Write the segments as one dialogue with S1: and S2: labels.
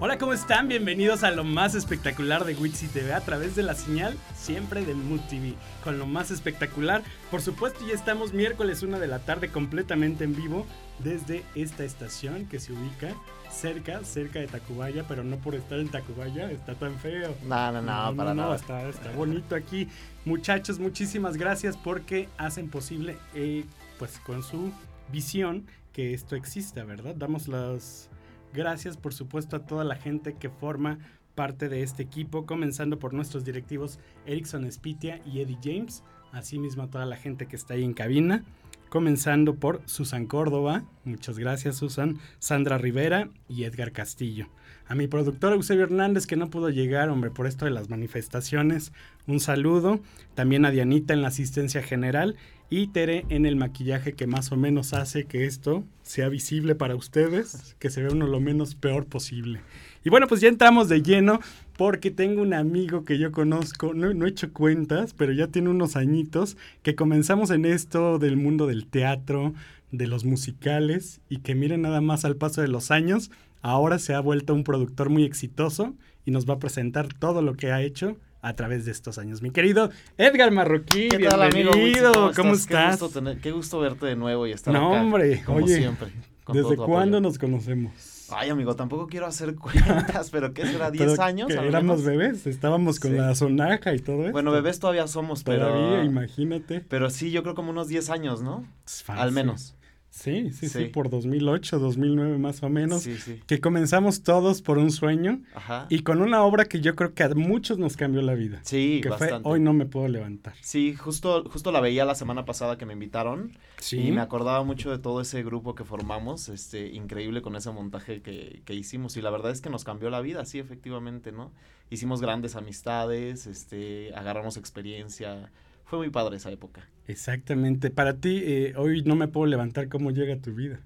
S1: Hola, ¿cómo están? Bienvenidos a lo más espectacular de Wixi TV a través de la señal siempre del Mood TV. Con lo más espectacular, por supuesto, ya estamos miércoles 1 de la tarde completamente en vivo desde esta estación que se ubica cerca, cerca de Tacubaya, pero no por estar en Tacubaya, está tan feo.
S2: No, no, no, para
S1: no,
S2: nada.
S1: Está, está bonito aquí. Muchachos, muchísimas gracias porque hacen posible, eh, pues con su visión, que esto exista, ¿verdad? Damos las gracias, por supuesto, a toda la gente que forma parte de este equipo, comenzando por nuestros directivos Erickson Spitia y Eddie James, asimismo a toda la gente que está ahí en cabina, comenzando por Susan Córdoba, muchas gracias Susan, Sandra Rivera y Edgar Castillo. A mi productor Eusebio Hernández que no pudo llegar, hombre, por esto de las manifestaciones, un saludo. También a Dianita en la asistencia general y Tere en el maquillaje que más o menos hace que esto sea visible para ustedes, que se vea uno lo menos peor posible. Y bueno, pues ya entramos de lleno porque tengo un amigo que yo conozco, no, no, he hecho cuentas, pero ya tiene unos añitos, que comenzamos en esto del mundo del teatro, de los musicales, y que miren nada más al paso de los años, ahora se ha vuelto un productor muy exitoso y nos va a presentar todo lo que ha hecho a través de estos años. Mi querido Edgar Marroquí,
S2: ¿Qué tal,
S1: bienvenido.
S2: amigo? ¿Cómo,
S1: ¿Cómo
S2: estás? Qué, gusto tener- qué gusto verte de nuevo y estar
S1: No,
S2: acá,
S1: hombre,
S2: como
S1: oye,
S2: siempre.
S1: ¿Desde cuándo nos conocemos?
S2: Ay, amigo, tampoco quiero hacer cuentas, pero ¿qué será? ¿10
S1: Pero
S2: años?
S1: que éramos bebés, estábamos con
S2: Sí.
S1: la sonaja y todo eso.
S2: Bueno, bebés todavía somos, pero...
S1: Todavía, imagínate.
S2: Pero sí, yo creo como unos 10 años, ¿no?
S1: Fácil.
S2: Al menos.
S1: Sí, sí, sí,
S2: Sí.
S1: por 2008, 2009 más o menos.
S2: Sí, sí.
S1: Que comenzamos todos por un sueño
S2: Ajá.
S1: y con una obra que yo creo que a muchos nos cambió la vida.
S2: Sí,
S1: que
S2: bastante.
S1: fue Hoy no me puedo levantar.
S2: Sí, justo, justo la veía la semana pasada que me invitaron
S1: Sí.
S2: y me acordaba mucho de todo ese grupo que formamos, este, increíble con ese montaje que, que hicimos y la verdad es que nos cambió la vida, sí, efectivamente, ¿no? Hicimos grandes amistades, este, agarramos experiencia, fue muy padre esa época.
S1: Exactamente. Para ti, eh, hoy no me puedo levantar. ¿Cómo llega tu vida?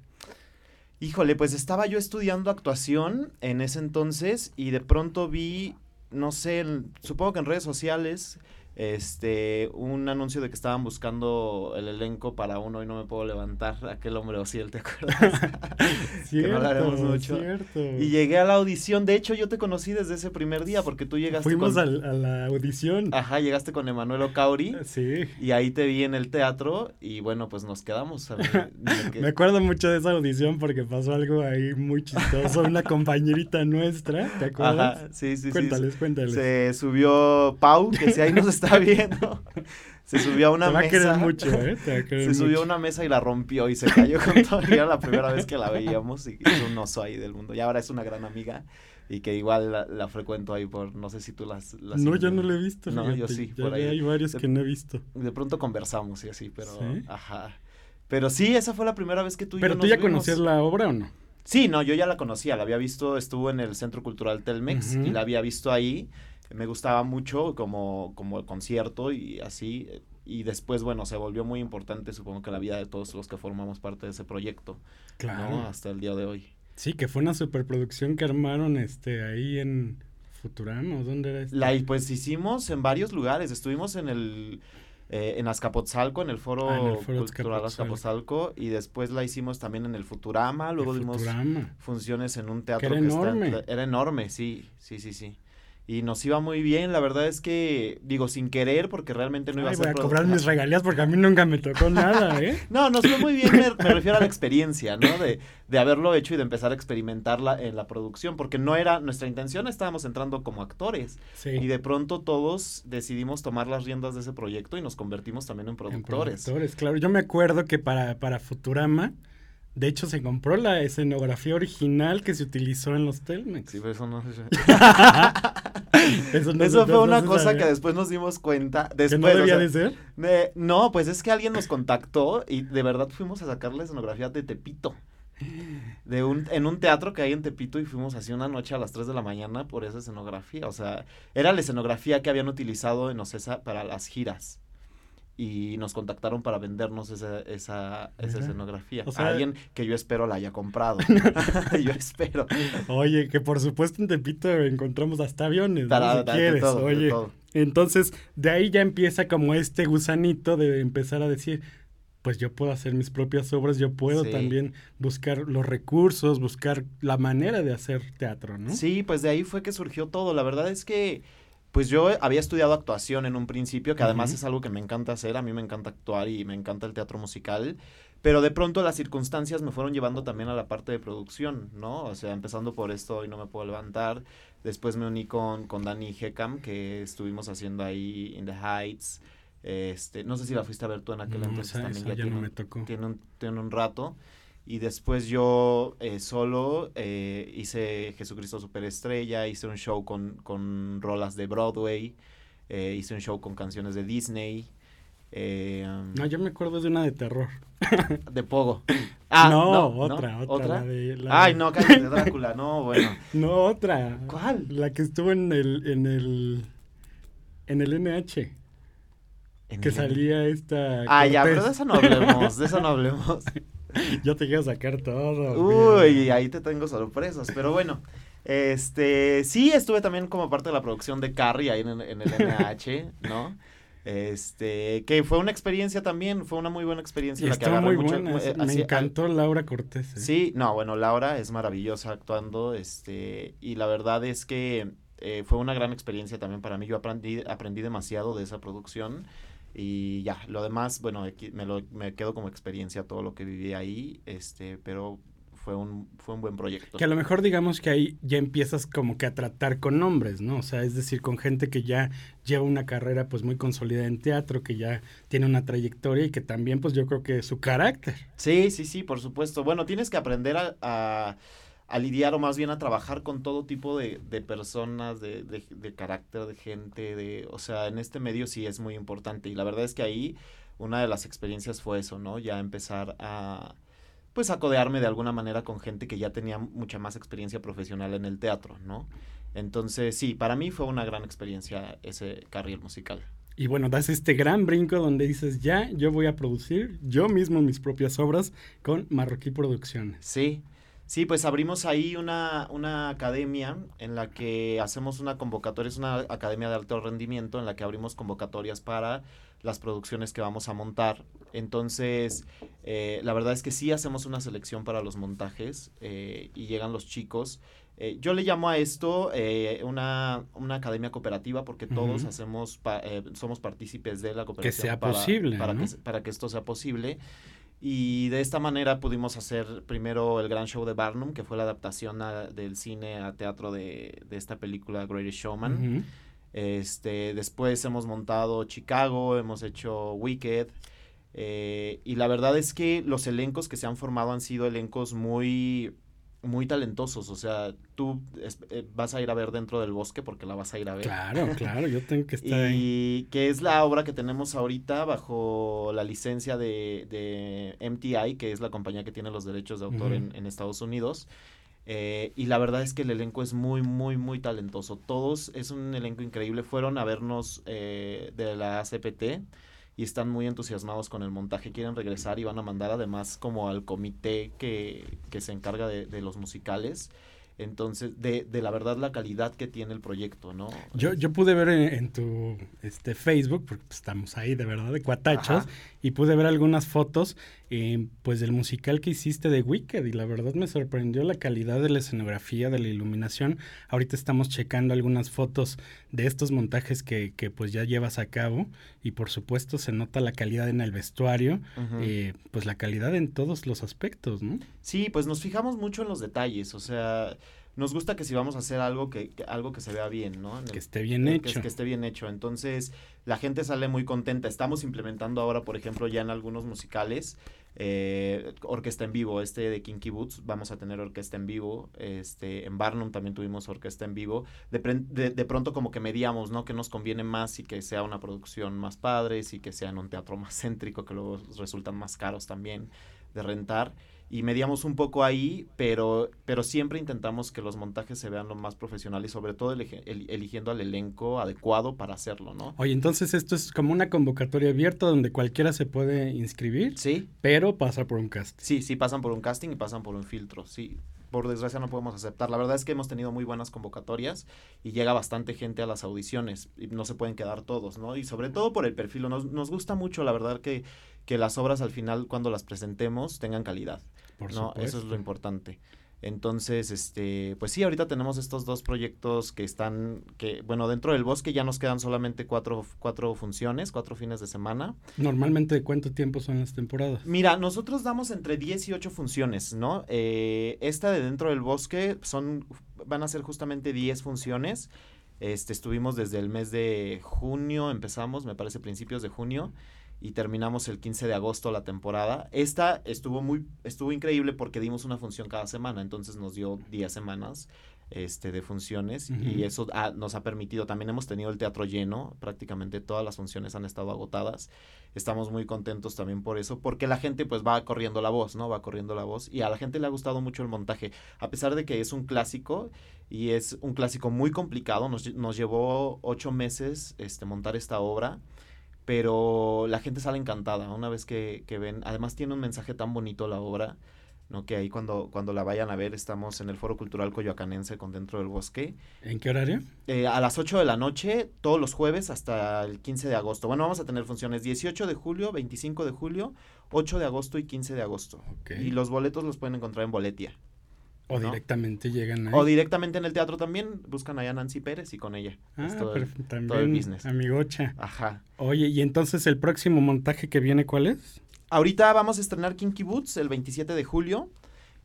S2: Híjole, pues estaba yo estudiando actuación en ese entonces y de pronto vi, no sé, supongo que en redes sociales, este, un anuncio de que estaban buscando el elenco para uno y no me puedo levantar, aquel hombre Ociel, ¿te acuerdas? que no hablaremos mucho.
S1: cierto.
S2: Y llegué a la audición, de hecho yo te conocí desde ese primer día porque tú llegaste
S1: Fuimos
S2: con...
S1: al- a, la audición.
S2: Ajá, llegaste con Emanuel Ocauri
S1: Sí.
S2: y ahí te vi en el teatro y bueno, pues nos quedamos. que-
S1: Me acuerdo mucho de esa audición porque pasó algo ahí muy chistoso. Una compañerita nuestra, ¿te acuerdas?
S2: Ajá, sí, sí, sí.
S1: cuéntales, cuéntales.
S2: Se subió Pau, que si ahí nos está viendo. Se subió a una
S1: Te va a
S2: mesa.
S1: mucho, ¿eh? Te va a
S2: Se subió a
S1: mucho.
S2: una mesa y la rompió y se cayó con todo. Y era la primera vez que la veíamos y es un oso ahí del mundo. Y ahora es una gran amiga y que igual la, la frecuento ahí por, no sé si tú las... las
S1: No, yo no lo he visto.
S2: No, yo
S1: fíjate.
S2: sí,
S1: Ya
S2: por ahí.
S1: Hay varios
S2: De-
S1: que no he visto.
S2: De pronto conversamos y así, pero...
S1: ¿Sí?
S2: Ajá. Pero sí, esa fue la primera vez que tú y
S1: ¿Pero
S2: yo
S1: tú
S2: nos
S1: ya
S2: vimos.
S1: conocías la obra o no?
S2: Sí, no, yo ya la conocía, la había visto, estuvo en el Centro Cultural Telmex
S1: Ujú.
S2: y la había visto ahí. Me gustaba mucho como, como el concierto y así. Y después, bueno, se volvió muy importante, supongo que la vida de todos los que formamos parte de ese proyecto,
S1: Claro.
S2: ¿no? Hasta el día de hoy.
S1: Sí, que fue una superproducción que armaron este ahí en Futurama, ¿o ¿dónde era esto?
S2: La, pues hicimos en varios lugares, estuvimos en el... eh, en Azcapotzalco, en el Foro,
S1: Ah, en el Foro
S2: Cultural
S1: Azcapotzalco.
S2: Azcapotzalco, y después la hicimos también en el Futurama, luego dimos funciones en un teatro
S1: era
S2: que está en
S1: enorme.
S2: Tla- era enorme, sí, sí, sí, sí. Y nos iba muy bien, la verdad es que, digo, sin querer, porque realmente no iba
S1: Ay,
S2: a
S1: voy
S2: ser
S1: a cobrar mis regalías porque a mí nunca me tocó nada, ¿eh?
S2: No, nos fue muy bien, me, me refiero a la experiencia, ¿no? De, de haberlo hecho y de empezar a experimentarla en la producción, porque no era nuestra intención, estábamos entrando como actores.
S1: Sí.
S2: Y de pronto todos decidimos tomar las riendas de ese proyecto y nos convertimos también en
S1: en
S2: productores.
S1: productores, claro. Yo me acuerdo que para, para Futurama, de hecho, se compró la escenografía original que se utilizó en los Telmex.
S2: Sí, pero eso no...
S1: Eso, no
S2: Eso fue
S1: no
S2: una cosa que después nos dimos cuenta.
S1: ¿Que
S2: Después,
S1: no
S2: o
S1: debía
S2: sea,
S1: de ser.
S2: Eh, no, pues es que alguien nos contactó y de verdad fuimos a sacar la escenografía de Tepito. De un, en un teatro que hay en Tepito y fuimos así una noche a las 3 de la mañana por esa escenografía. O sea, era la escenografía que habían utilizado en Ocesa para las giras. Y nos contactaron para vendernos esa, esa, esa escenografía.
S1: o sea-
S2: Alguien que yo espero la haya comprado. yo espero.
S1: Oye, que por supuesto en Tepito encontramos hasta aviones, ¿no? Si
S2: de
S1: quieres.
S2: todo,
S1: Oye,
S2: todo.
S1: entonces de ahí ya empieza como este gusanito de empezar a decir, pues yo puedo hacer mis propias obras, yo puedo también buscar los recursos, buscar la manera de hacer teatro, ¿no?
S2: Sí, pues de ahí fue que surgió todo. La verdad es que, pues yo había estudiado actuación en un principio, que además es algo que me encanta hacer, a mí me encanta actuar y me encanta el teatro musical. Pero de pronto las circunstancias me fueron llevando también a la parte de producción, ¿no? O sea, empezando por esto y no me puedo levantar. Después me uní con, con Dani Hecam, que estuvimos haciendo ahí In the Heights. Este, no sé si la fuiste a ver tú en aquel entonces también.
S1: ya, tiene, no me tocó.
S2: Tiene un, tiene un rato. Y después yo eh, solo eh, hice Jesucristo Superestrella, hice un show con, con rolas de Broadway, eh, hice un show con canciones de Disney.
S1: no, yo me acuerdo de una de terror.
S2: De Pogo.
S1: Ah, no, otra, otra.
S2: Ay, no, cállate, Drácula, no, bueno.
S1: No, otra.
S2: ¿Cuál?
S1: La que estuvo en el, en el, en el NH que salía esta.
S2: Ah, ya, pero de eso no hablemos, de eso no hablemos.
S1: Yo te quiero sacar todo.
S2: Uy, ahí te tengo sorpresas, pero bueno. Este, sí, estuve también como parte de la producción de Carrie ahí en, el NH, ¿no? Este, que fue una experiencia también, fue una muy buena experiencia.
S1: la que muy buena, eh, me encantó Laura Cortés.
S2: ¿eh? Sí, no, bueno, Laura es maravillosa actuando, este, y la verdad es que eh, fue una gran experiencia también para mí, yo aprendí, aprendí demasiado de esa producción. Y ya, lo demás, bueno, me, lo, me quedo como experiencia todo lo que viví ahí, este, pero fue un, fue un buen proyecto.
S1: Que a lo mejor digamos que ahí ya empiezas como que a tratar con nombres, ¿no? O sea, es decir, con gente que ya lleva una carrera pues muy consolidada en teatro, que ya tiene una trayectoria y que también pues yo creo que su carácter.
S2: Sí, sí, sí, por supuesto. Bueno, tienes que aprender a a lidiar o más bien a trabajar con todo tipo de, de personas, de, de, carácter, de gente, de, o sea, en este medio sí es muy importante y la verdad es que ahí una de las experiencias fue eso, ¿no? Ya empezar a, pues, a codearme de alguna manera con gente que ya tenía mucha más experiencia profesional en el teatro, ¿no? Entonces, sí, para mí fue una gran experiencia ese carril musical.
S1: Y bueno, das este gran brinco donde dices, ya, yo voy a producir yo mismo mis propias obras con Marroquí Producciones.
S2: Sí, Sí, pues abrimos ahí una, una academia en la que hacemos una convocatoria, es una academia de alto rendimiento en la que abrimos convocatorias para las producciones que vamos a montar. Entonces, eh, la verdad es que sí hacemos una selección para los montajes eh, y llegan los chicos. Eh, yo le llamo a esto una, una, academia cooperativa porque todos hacemos somos partícipes de la cooperativa.
S1: Que sea posible.
S2: Para, que, para que esto sea posible. Y de esta manera pudimos hacer primero el gran show de Barnum, que fue la adaptación del cine a teatro de, de esta película Greatest Showman. Este, después hemos montado Chicago, hemos hecho Wicked. Eh, y la verdad es que los elencos que se han formado han sido elencos muy muy talentosos, o sea, tú eh, vas a ir a ver dentro del bosque porque la vas a ir a ver.
S1: Claro, claro, yo tengo que estar
S2: ahí. Y que es la obra que tenemos ahorita bajo la licencia de, de MTI, que es la compañía que tiene los derechos de autor en, en, Estados Unidos. Eh, y la verdad es que el elenco es muy, muy, muy talentoso. Todos, es un elenco increíble. Fueron a vernos eh, de la CPT y están muy entusiasmados con el montaje, quieren regresar y van a mandar además como al comité que, que se encarga de, de los musicales entonces, de, de la verdad la calidad que tiene el proyecto, ¿no?
S1: Yo, yo pude ver en, tu este, Facebook, porque pues, estamos ahí de verdad, de cuatachos, y pude ver algunas fotos, eh, pues del musical que hiciste de Wicked, y la verdad me sorprendió la calidad de la escenografía, de la iluminación. Ahorita estamos checando algunas fotos de estos montajes que, que pues ya llevas a cabo, y por supuesto se nota la calidad en el vestuario, eh, pues la calidad en todos los aspectos, ¿no?
S2: Sí, pues nos fijamos mucho en los detalles, o sea nos gusta que si vamos a hacer algo que, algo que se vea bien, ¿no?
S1: que esté bien hecho.
S2: Que, esté bien hecho. Entonces, la gente sale muy contenta. Estamos implementando ahora, por ejemplo, ya en algunos musicales, eh, orquesta en vivo. Este de Kinky Boots, vamos a tener orquesta en vivo. Este, en Barnum también tuvimos orquesta en vivo. De, de, de pronto como que mediamos, ¿no? Que nos conviene más y que sea una producción más padre, y que sea en un teatro más céntrico, que luego resultan más caros también de rentar y mediamos un poco ahí, pero, pero siempre intentamos que los montajes se vean lo más profesional y sobre todo eligiendo al elenco adecuado para hacerlo, ¿no?
S1: Oye, entonces esto es como una convocatoria abierta donde cualquiera se puede inscribir.
S2: Sí.
S1: Pero pasa por un casting.
S2: Sí, sí, pasan por un casting y pasan por un filtro, sí. por desgracia no podemos aceptar. La verdad es que hemos tenido muy buenas convocatorias y llega bastante gente a las audiciones y no se pueden quedar todos, ¿no? Y sobre todo por el perfil, nos, nos gusta mucho, la verdad, que, que las obras al final, cuando las presentemos, tengan calidad. Por ¿no? Eso es lo importante. Entonces, este, pues sí, ahorita tenemos estos dos proyectos que están, que, bueno, dentro del bosque ya nos quedan solamente cuatro, cuatro funciones, cuatro fines de semana.
S1: Normalmente, ¿de cuánto tiempo son las temporadas?
S2: Mira, nosotros damos entre 10 y 8 funciones, ¿no? Eh, esta de dentro del bosque son, van a ser justamente 10 funciones. Este, estuvimos desde el mes de junio, empezamos, me parece, principios de junio y terminamos el 15 de agosto la temporada. Esta estuvo muy estuvo increíble porque dimos una función cada semana, entonces nos dio 10 semanas este, de funciones y eso nos ha permitido, también hemos tenido el teatro lleno, prácticamente todas las funciones han estado agotadas, estamos muy contentos también por eso, porque la gente pues va corriendo la voz, ¿no? Va corriendo la voz y a la gente le ha gustado mucho el montaje, a pesar de que es un clásico y es un clásico muy complicado, nos, nos llevó ocho meses este, montar esta obra pero la gente sale encantada una vez que, que, ven. Además tiene un mensaje tan bonito la obra, ¿no? Que ahí cuando, cuando la vayan a ver estamos en el Foro Cultural Coyoacanense con Dentro del Bosque.
S1: ¿En qué horario?
S2: Eh, a las 8 de la noche, todos los jueves hasta el 15 de agosto. Bueno, vamos a tener funciones 18 de julio, 25 de julio, 8 de agosto y 15 de agosto. Y los boletos los pueden encontrar en Boletia.
S1: O directamente llegan ahí.
S2: O directamente en el teatro también, buscan allá a Nancy Pérez y con ella.
S1: Ah, todo, también, business. amigocha. Ajá. Oye, ¿y entonces el próximo montaje que viene cuál es?
S2: Ahorita vamos a estrenar Kinky Boots el 27 de julio.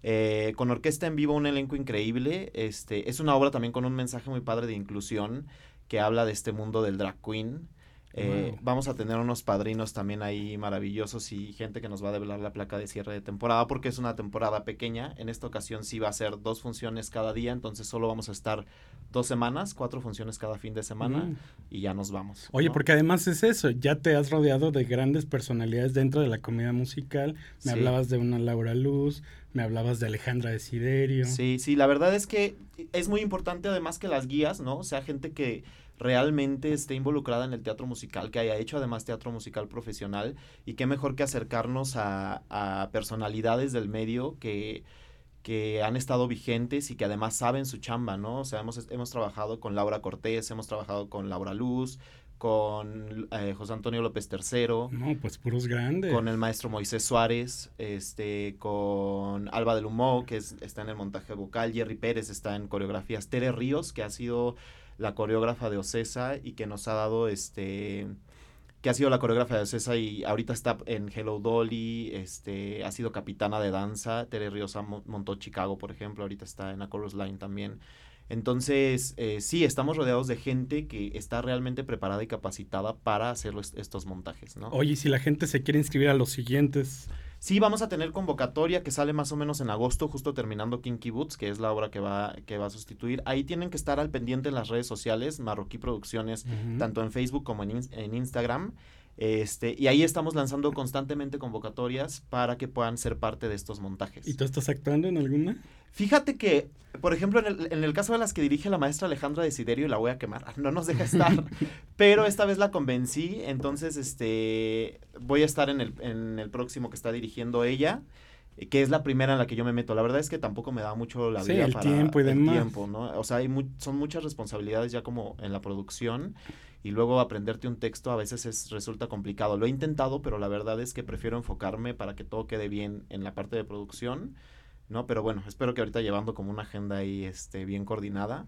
S2: Eh, con orquesta en vivo, un elenco increíble. Este, es una obra también con un mensaje muy padre de inclusión que habla de este mundo del drag queen. Eh, vamos a tener unos padrinos también ahí maravillosos y gente que nos va a develar la placa de cierre de temporada porque es una temporada pequeña. En esta ocasión sí va a ser dos funciones cada día, entonces solo vamos a estar dos semanas, cuatro funciones cada fin de semana mm. y ya nos vamos.
S1: Oye, porque además es eso, ya te has rodeado de grandes personalidades dentro de la comedia musical. Me hablabas de una Laura Luz, me hablabas de Alejandra Desiderio.
S2: Sí, sí, la verdad es que es muy importante además que las guías, ¿no? O sea, gente que realmente esté involucrada en el teatro musical, que haya hecho además teatro musical profesional y qué mejor que acercarnos a, a personalidades del medio que, que han estado vigentes y que además saben su chamba, ¿no? O sea, hemos, hemos trabajado con Laura Cortés, hemos trabajado con Laura Luz, con eh, José Antonio López III.
S1: No, pues puros grandes.
S2: Con el maestro Moisés Suárez, este, con Alba del Humo, que está en el montaje vocal, Jerry Pérez está en coreografías, Tere Ríos, que ha sido la coreógrafa de Ocesa y que nos ha dado este que ha sido la coreógrafa de Ocesa y ahorita está en Hello Dolly, este, ha sido capitana de danza, Tere Riosa montó Chicago, por ejemplo, ahorita está en la Chorus Line también. Entonces, eh, sí, estamos rodeados de gente que está realmente preparada y capacitada para hacer estos montajes, ¿no?
S1: Oye, si la gente se quiere inscribir a los siguientes
S2: Sí, vamos a tener convocatoria que sale más o menos en agosto, justo terminando Kinky Boots, que es la obra que va, que va a sustituir. Ahí tienen que estar al pendiente en las redes sociales, Marroquí Producciones, tanto en Facebook como en, en Instagram. Este, y ahí estamos lanzando constantemente convocatorias para que puedan ser parte de estos montajes.
S1: ¿Y tú estás actuando en alguna?
S2: Fíjate que, por ejemplo, en el, en el caso de las que dirige la maestra Alejandra Desiderio, la voy a quemar, no nos deja estar, pero esta vez la convencí, entonces este, voy a estar en el, en el próximo que está dirigiendo ella que es la primera en la que yo me meto. La verdad es que tampoco me da mucho la vida
S1: el tiempo y demás.
S2: tiempo, ¿no? O sea, hay son muchas responsabilidades ya como en la producción y luego aprenderte un texto a veces es, resulta complicado. Lo he intentado, pero la verdad es que prefiero enfocarme para que todo quede bien en la parte de producción, ¿no? Pero bueno, espero que ahorita llevando como una agenda ahí este, bien coordinada,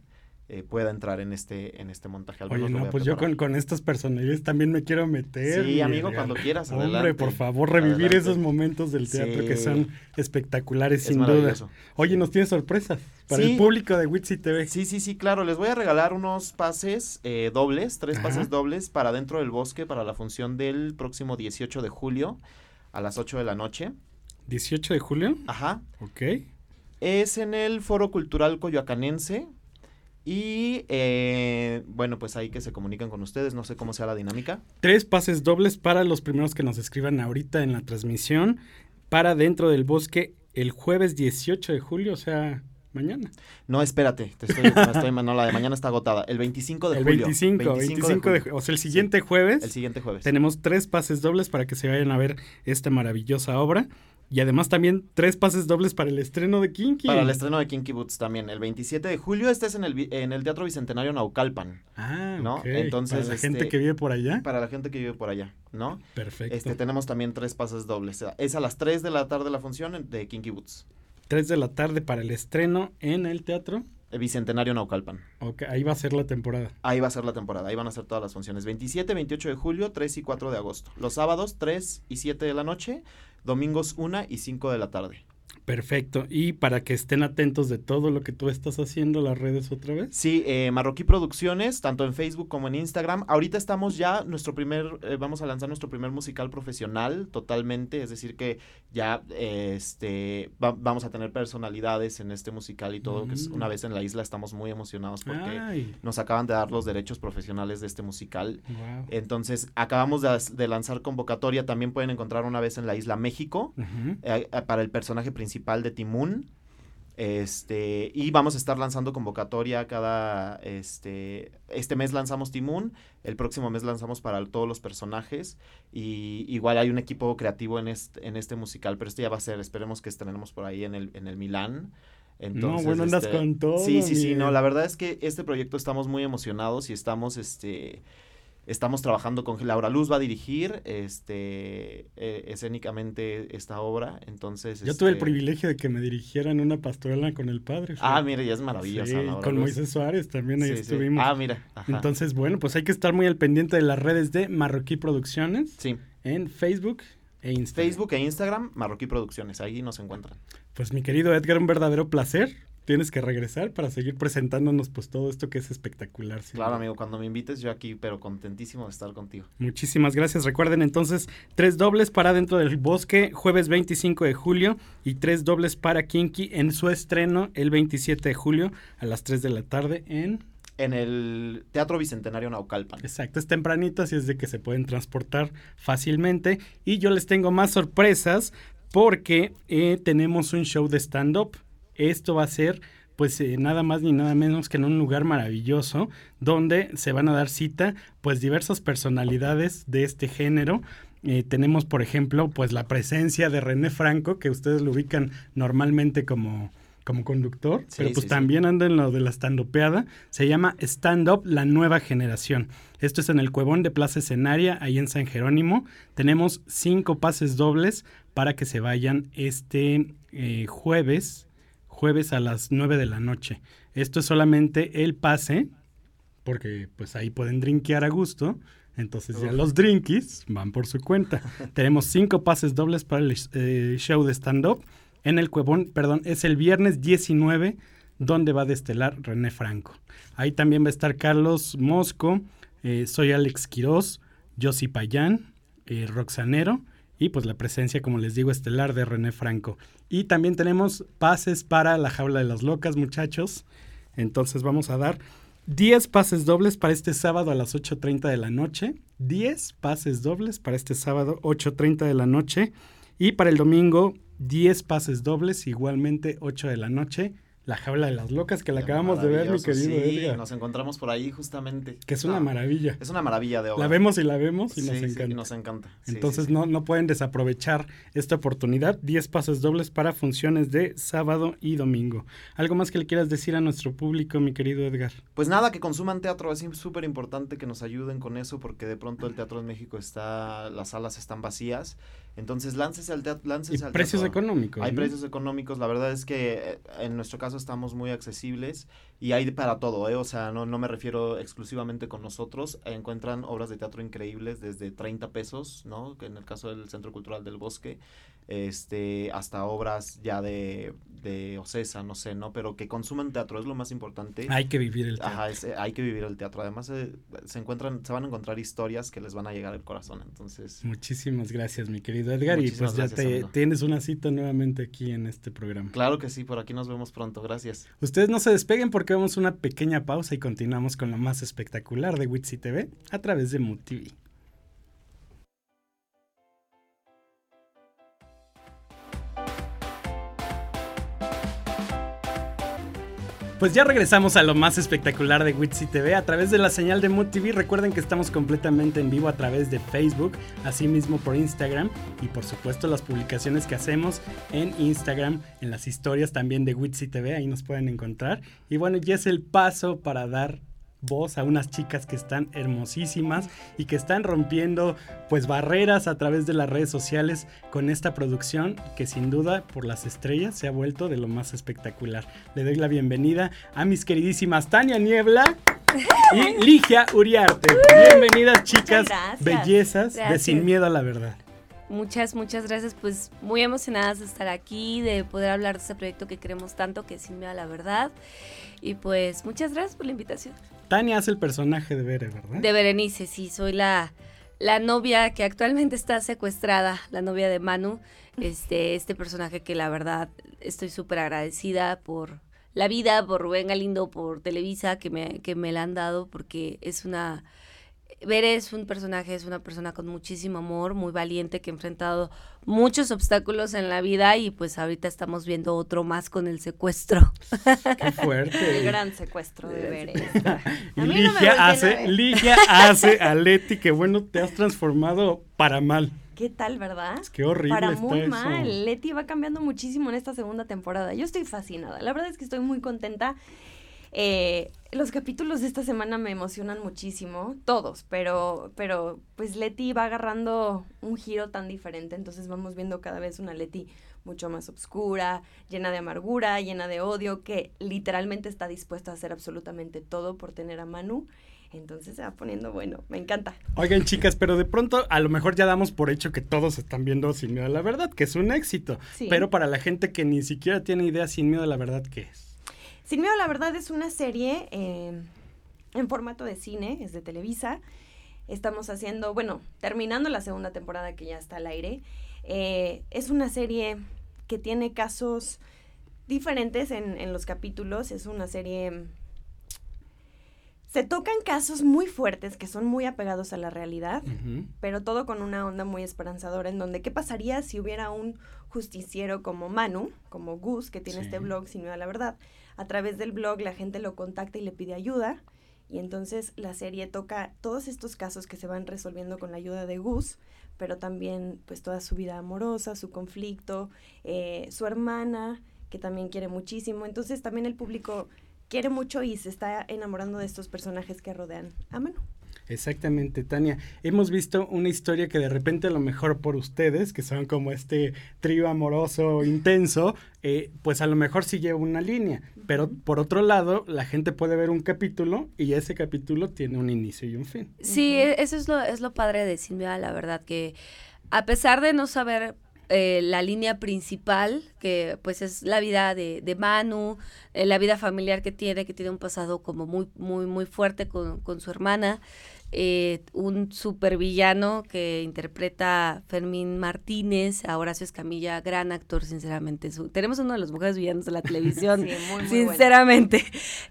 S2: eh, pueda entrar en este, en este montaje.
S1: Oye, no, pues yo con, con, estas personalidades también me quiero meter.
S2: Sí, amigo, cuando quieras,
S1: Hombre, por favor, revivir esos momentos del teatro que son espectaculares, sin duda. Oye, nos tienes sorpresas para el público de Witsi TV.
S2: Sí, sí, sí, claro. Les voy a regalar unos pases eh, dobles, tres pases dobles para Dentro del Bosque, para la función del próximo 18 de julio a las 8 de la noche.
S1: ¿18 de julio?
S2: Ajá.
S1: Ok.
S2: Es en el Foro Cultural Coyoacanense, y eh, bueno, pues ahí que se comunican con ustedes, no sé cómo sea la dinámica.
S1: Tres pases dobles para los primeros que nos escriban ahorita en la transmisión para Dentro del Bosque el jueves 18 de julio, o sea, mañana.
S2: No, espérate, te estoy, me estoy- no, la de mañana está agotada. El 25 de
S1: el
S2: julio.
S1: 25, 25, de,
S2: julio.
S1: o sea, el siguiente jueves.
S2: El siguiente jueves.
S1: Tenemos tres pases dobles para que se vayan a ver esta maravillosa obra. Y además también tres pases dobles para el estreno de Kinky.
S2: Para el estreno de Kinky Boots también, el 27 de julio, este es en el, en el Teatro Bicentenario Naucalpan,
S1: Ah,
S2: ¿no? Entonces,
S1: Para la gente
S2: este,
S1: que vive por allá.
S2: para la gente que vive por allá, ¿no?
S1: Perfecto.
S2: Este, tenemos también tres pases dobles, es a las 3 de la tarde la función de Kinky Boots,
S1: Tres de la tarde para el estreno en el teatro.
S2: Bicentenario Naucalpan.
S1: Ok, ahí va a ser la temporada.
S2: Ahí va a ser la temporada, ahí van a ser todas las funciones. 27, 28 de julio, 3 y 4 de agosto. Los sábados, 3 y 7 de la noche. Domingos, 1 y 5 de la tarde.
S1: Perfecto. Y para que estén atentos de todo lo que tú estás haciendo, las redes otra vez.
S2: Sí, eh, Marroquí Producciones, tanto en Facebook como en Instagram. Ahorita estamos ya, nuestro primer, eh, vamos a lanzar nuestro primer musical profesional totalmente, es decir que ya eh, este, va- vamos a tener personalidades en este musical y todo, que es
S1: Mm.
S2: una vez en la isla estamos muy emocionados porque
S1: Ay,
S2: nos acaban de dar los derechos profesionales de este musical.
S1: wow.
S2: Entonces, acabamos de, de lanzar convocatoria, también pueden encontrar una vez en la isla México, eh, para el personaje principal de Timun. Este, y vamos a estar lanzando convocatoria cada, este, este mes lanzamos Timun, el próximo mes lanzamos para todos los personajes y igual hay un equipo creativo en este, en este musical, pero este ya va a ser, esperemos que estrenemos por ahí en el, en el Milán. Entonces,
S1: no, bueno, andas
S2: este,
S1: con todo.
S2: Sí, sí, sí, no, la verdad es que este proyecto estamos muy emocionados y estamos, este, estamos trabajando con Laura Luz va a dirigir, este, eh, escénicamente esta obra, entonces.
S1: Yo tuve el
S2: este,
S1: privilegio de que me dirigieran una pastorela con el padre.
S2: Ah, mira, ya es maravillosa.
S1: Sí,
S2: Laura
S1: con
S2: Luz.
S1: Moisés Suárez también ahí
S2: Sí, sí.
S1: estuvimos.
S2: Ah, mira. ajá.
S1: Entonces, bueno, pues hay que estar muy al pendiente de las redes de Marroquí Producciones
S2: Sí,
S1: en Facebook e Instagram.
S2: Facebook e Instagram, Marroquí Producciones, ahí nos encuentran.
S1: Pues mi querido Edgar, un verdadero placer. Tienes que regresar para seguir presentándonos pues todo esto que es espectacular.
S2: Claro, amigo, cuando me invites yo aquí, pero contentísimo de estar contigo.
S1: Muchísimas gracias. Recuerden entonces tres dobles para Dentro del Bosque jueves 25 de julio y tres dobles para Kinky en su estreno el 27 de julio a las 3 de la tarde en...
S2: En el Teatro Bicentenario Naucalpan.
S1: Exacto, es tempranito, así es de que se pueden transportar fácilmente. Y yo les tengo más sorpresas porque eh, tenemos un show de stand-up. Esto va a ser pues eh, nada más ni nada menos que en un lugar maravilloso donde se van a dar cita pues diversas personalidades de este género. Eh, tenemos por ejemplo pues la presencia de René Franco que ustedes lo ubican normalmente como como conductor,
S2: Sí,
S1: pero pues
S2: sí, sí.
S1: también anda en lo de la standupeada. Se llama Stand Up La Nueva Generación. Esto es en el Cuevón de Plaza Escenaria, ahí en San Jerónimo. Tenemos cinco pases dobles para que se vayan este eh, jueves, jueves a las 9 de la noche. Esto es solamente el pase, porque pues ahí pueden drinkear a gusto. Entonces ya los drinkies van por su cuenta. Tenemos cinco pases dobles para el eh, show de stand-up en el Cuevón, perdón, es el viernes 19, donde va a destelar René Franco. Ahí también va a estar Carlos Mosco, eh, soy Alex Quiroz, Josi Payán, eh, Roxanero y pues la presencia, como les digo, estelar de René Franco. Y también tenemos pases para la jaula de las locas, muchachos. Entonces vamos a dar 10 pases dobles para este sábado a las 8.30 de la noche. 10 pases dobles para este sábado 8.30 de la noche. Y para el domingo 10 pases dobles, igualmente 8 de la noche. La jaula de las locas que la acabamos de ver, mi querido
S2: sí,
S1: Edgar.
S2: nos encontramos por ahí justamente.
S1: Que es una
S2: Ah,
S1: maravilla.
S2: Es una maravilla de obra.
S1: La vemos y la vemos y
S2: Sí,
S1: nos
S2: sí,
S1: encanta.
S2: y nos encanta. Sí, sí,
S1: Entonces
S2: sí.
S1: No, no pueden desaprovechar esta oportunidad. 10 pases dobles para funciones de sábado y domingo. ¿Algo más que le quieras decir a nuestro público, mi querido Edgar?
S2: Pues nada, que consuman teatro, es súper importante que nos ayuden con eso porque de pronto el teatro en México está, las salas están vacías. Entonces láncese al teatro.
S1: Y
S2: Láncese al
S1: precios
S2: teatro.
S1: económicos.
S2: Hay
S1: ¿no?
S2: precios económicos, la verdad es que eh, en nuestro caso estamos muy accesibles y hay para todo, ¿eh? O sea, no, no me refiero exclusivamente con nosotros, encuentran obras de teatro increíbles desde 30 pesos, ¿no? Que en el caso del Centro Cultural del Bosque, este, hasta obras ya de, de Ocesa, no sé, ¿no? Pero que consuman teatro es lo más importante.
S1: Hay que vivir el teatro.
S2: Ajá, es- hay que vivir el teatro. Además, eh, se encuentran, se van a encontrar historias que les van a llegar al corazón. Entonces,
S1: Muchísimas gracias, mi querido Edgar. y pues ya te tienes una cita nuevamente aquí en este programa.
S2: claro que sí, por aquí nos vemos pronto. Gracias.
S1: Ustedes no se despeguen porque vamos a una pequeña pausa y continuamos con lo más espectacular de Witsi TV a través de Mood Pues ya regresamos a lo más espectacular de Witsy TV a través de la señal de Mood TV. Recuerden que estamos completamente en vivo a través de Facebook, asimismo por Instagram y por supuesto las publicaciones que hacemos en Instagram, en las historias también de Witsy TV, ahí nos pueden encontrar. Y bueno, ya es el paso para dar voz a unas chicas que están hermosísimas y que están rompiendo pues barreras a través de las redes sociales con esta producción que sin duda por las estrellas se ha vuelto de lo más espectacular. Le doy la bienvenida a mis queridísimas Tania Niebla y Ligia Uriarte. Bienvenidas chicas, bellezas de Sin Miedo a la Verdad.
S3: Muchas, muchas gracias. Pues muy emocionadas de estar aquí, de poder hablar de este proyecto que queremos tanto, que es Sin Miedo a la Verdad. Y pues muchas gracias por la invitación.
S1: Tania hace el personaje de Bere, ¿verdad?
S3: De Berenice, sí, soy la, la novia que actualmente está secuestrada, la novia de Manu. Este, este personaje que la verdad estoy súper agradecida por la vida, por Rubén Galindo, por Televisa, que me, que me la han dado, porque es una Bere es un personaje, es una persona con muchísimo amor, muy valiente, que ha enfrentado muchos obstáculos en la vida y pues ahorita estamos viendo otro más con el secuestro.
S1: Qué fuerte.
S4: El gran secuestro de Bere.
S1: y Ligia, hace, Ligia hace a Leti que bueno, te has transformado para mal.
S4: ¿Qué tal, verdad?
S1: Es que horrible
S4: Para
S1: está
S4: muy
S1: eso.
S4: mal. Leti va cambiando muchísimo en esta segunda temporada. Yo estoy fascinada. La verdad es que estoy muy contenta. Eh, los capítulos de esta semana me emocionan muchísimo, todos, pero, pero pues Leti va agarrando un giro tan diferente, entonces vamos viendo cada vez una Leti mucho más oscura, llena de amargura, llena de odio, que literalmente está dispuesta a hacer absolutamente todo por tener a Manu. Entonces se va poniendo bueno, me encanta.
S1: Oigan, chicas, pero de pronto a lo mejor ya damos por hecho que todos están viendo Sin Miedo a la Verdad, que es un éxito.
S4: Sí.
S1: Pero para la gente que ni siquiera tiene idea Sin Miedo a la Verdad, ¿qué es?
S4: Sin miedo, la verdad es una serie eh, en formato de cine, es de Televisa. Estamos haciendo, bueno, terminando la segunda temporada que ya está al aire. Eh, es una serie que tiene casos diferentes en, en los capítulos. Es una serie... Se tocan casos muy fuertes que son muy apegados a la realidad pero todo con una onda muy esperanzadora en donde qué pasaría si hubiera un justiciero como Manu, como Gus, que tiene
S1: Sí.
S4: este blog sin miedo a la verdad. A través del blog la gente lo contacta y le pide ayuda y entonces la serie toca todos estos casos que se van resolviendo con la ayuda de Gus, pero también pues toda su vida amorosa, su conflicto, eh, su hermana que también quiere muchísimo. Entonces también el público quiere mucho y se está enamorando de estos personajes que rodean a Manu.
S1: Exactamente, Tania. Hemos visto una historia que de repente a lo mejor por ustedes, que son como este trío amoroso intenso, eh, pues a lo mejor sí lleva una línea. Pero por otro lado, la gente puede ver un capítulo y ese capítulo tiene un inicio y un fin.
S3: Sí, e- eso es lo, es lo padre de Sin Miedo la verdad, que a pesar de no saber eh, la línea principal, que pues es la vida de, de Manu, eh, la vida familiar que tiene, que tiene un pasado como muy, muy, muy fuerte con, con su hermana, eh, un supervillano que interpreta Fermín Martínez, a Horacio Escamilla, gran actor, sinceramente. Su- tenemos uno de los mejores villanos de la televisión.
S4: Sí, muy, muy bueno.
S3: Sinceramente.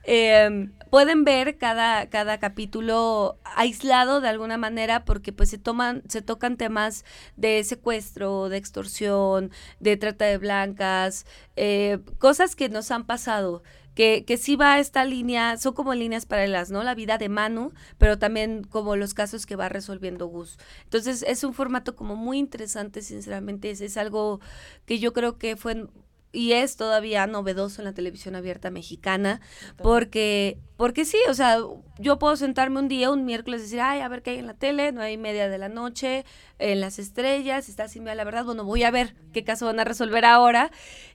S3: Eh, pueden ver cada, cada capítulo aislado de alguna manera porque pues se toman, se tocan temas de secuestro, de extorsión, de trata de blancas, eh, cosas que nos han pasado. Que, que sí va esta línea, son como líneas paralelas, ¿no? La vida de Manu, pero también como los casos que va resolviendo Gus. Entonces es un formato como muy interesante, sinceramente, es, es algo que yo creo que fue y es todavía novedoso en la televisión abierta mexicana, porque, porque sí, o sea, yo puedo sentarme un día, un miércoles, y decir, ay, a ver qué hay en la tele, nueve y media de la noche, en las estrellas, está sin la verdad, bueno, voy a ver qué caso van a resolver ahora,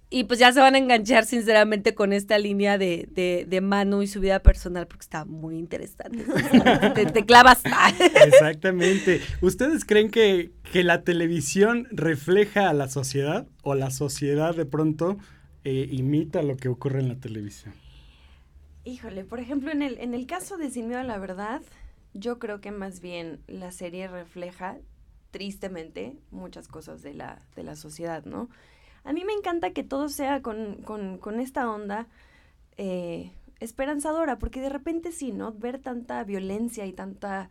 S3: y pues ya se van a enganchar sinceramente con esta línea de, de, de Manu y su vida personal, porque está muy interesante, te clavas.
S1: Exactamente. ¿Ustedes creen que, que la televisión refleja a la sociedad o la sociedad de pronto eh, imita lo que ocurre en la televisión?
S4: Híjole, por ejemplo, en el, en el caso de Sin Miedo a la Verdad, yo creo que más bien la serie refleja tristemente muchas cosas de la, de la sociedad, ¿no? A mí me encanta que todo sea con, con, con esta onda eh, esperanzadora, porque de repente sí, ¿no? Ver tanta violencia y tanta,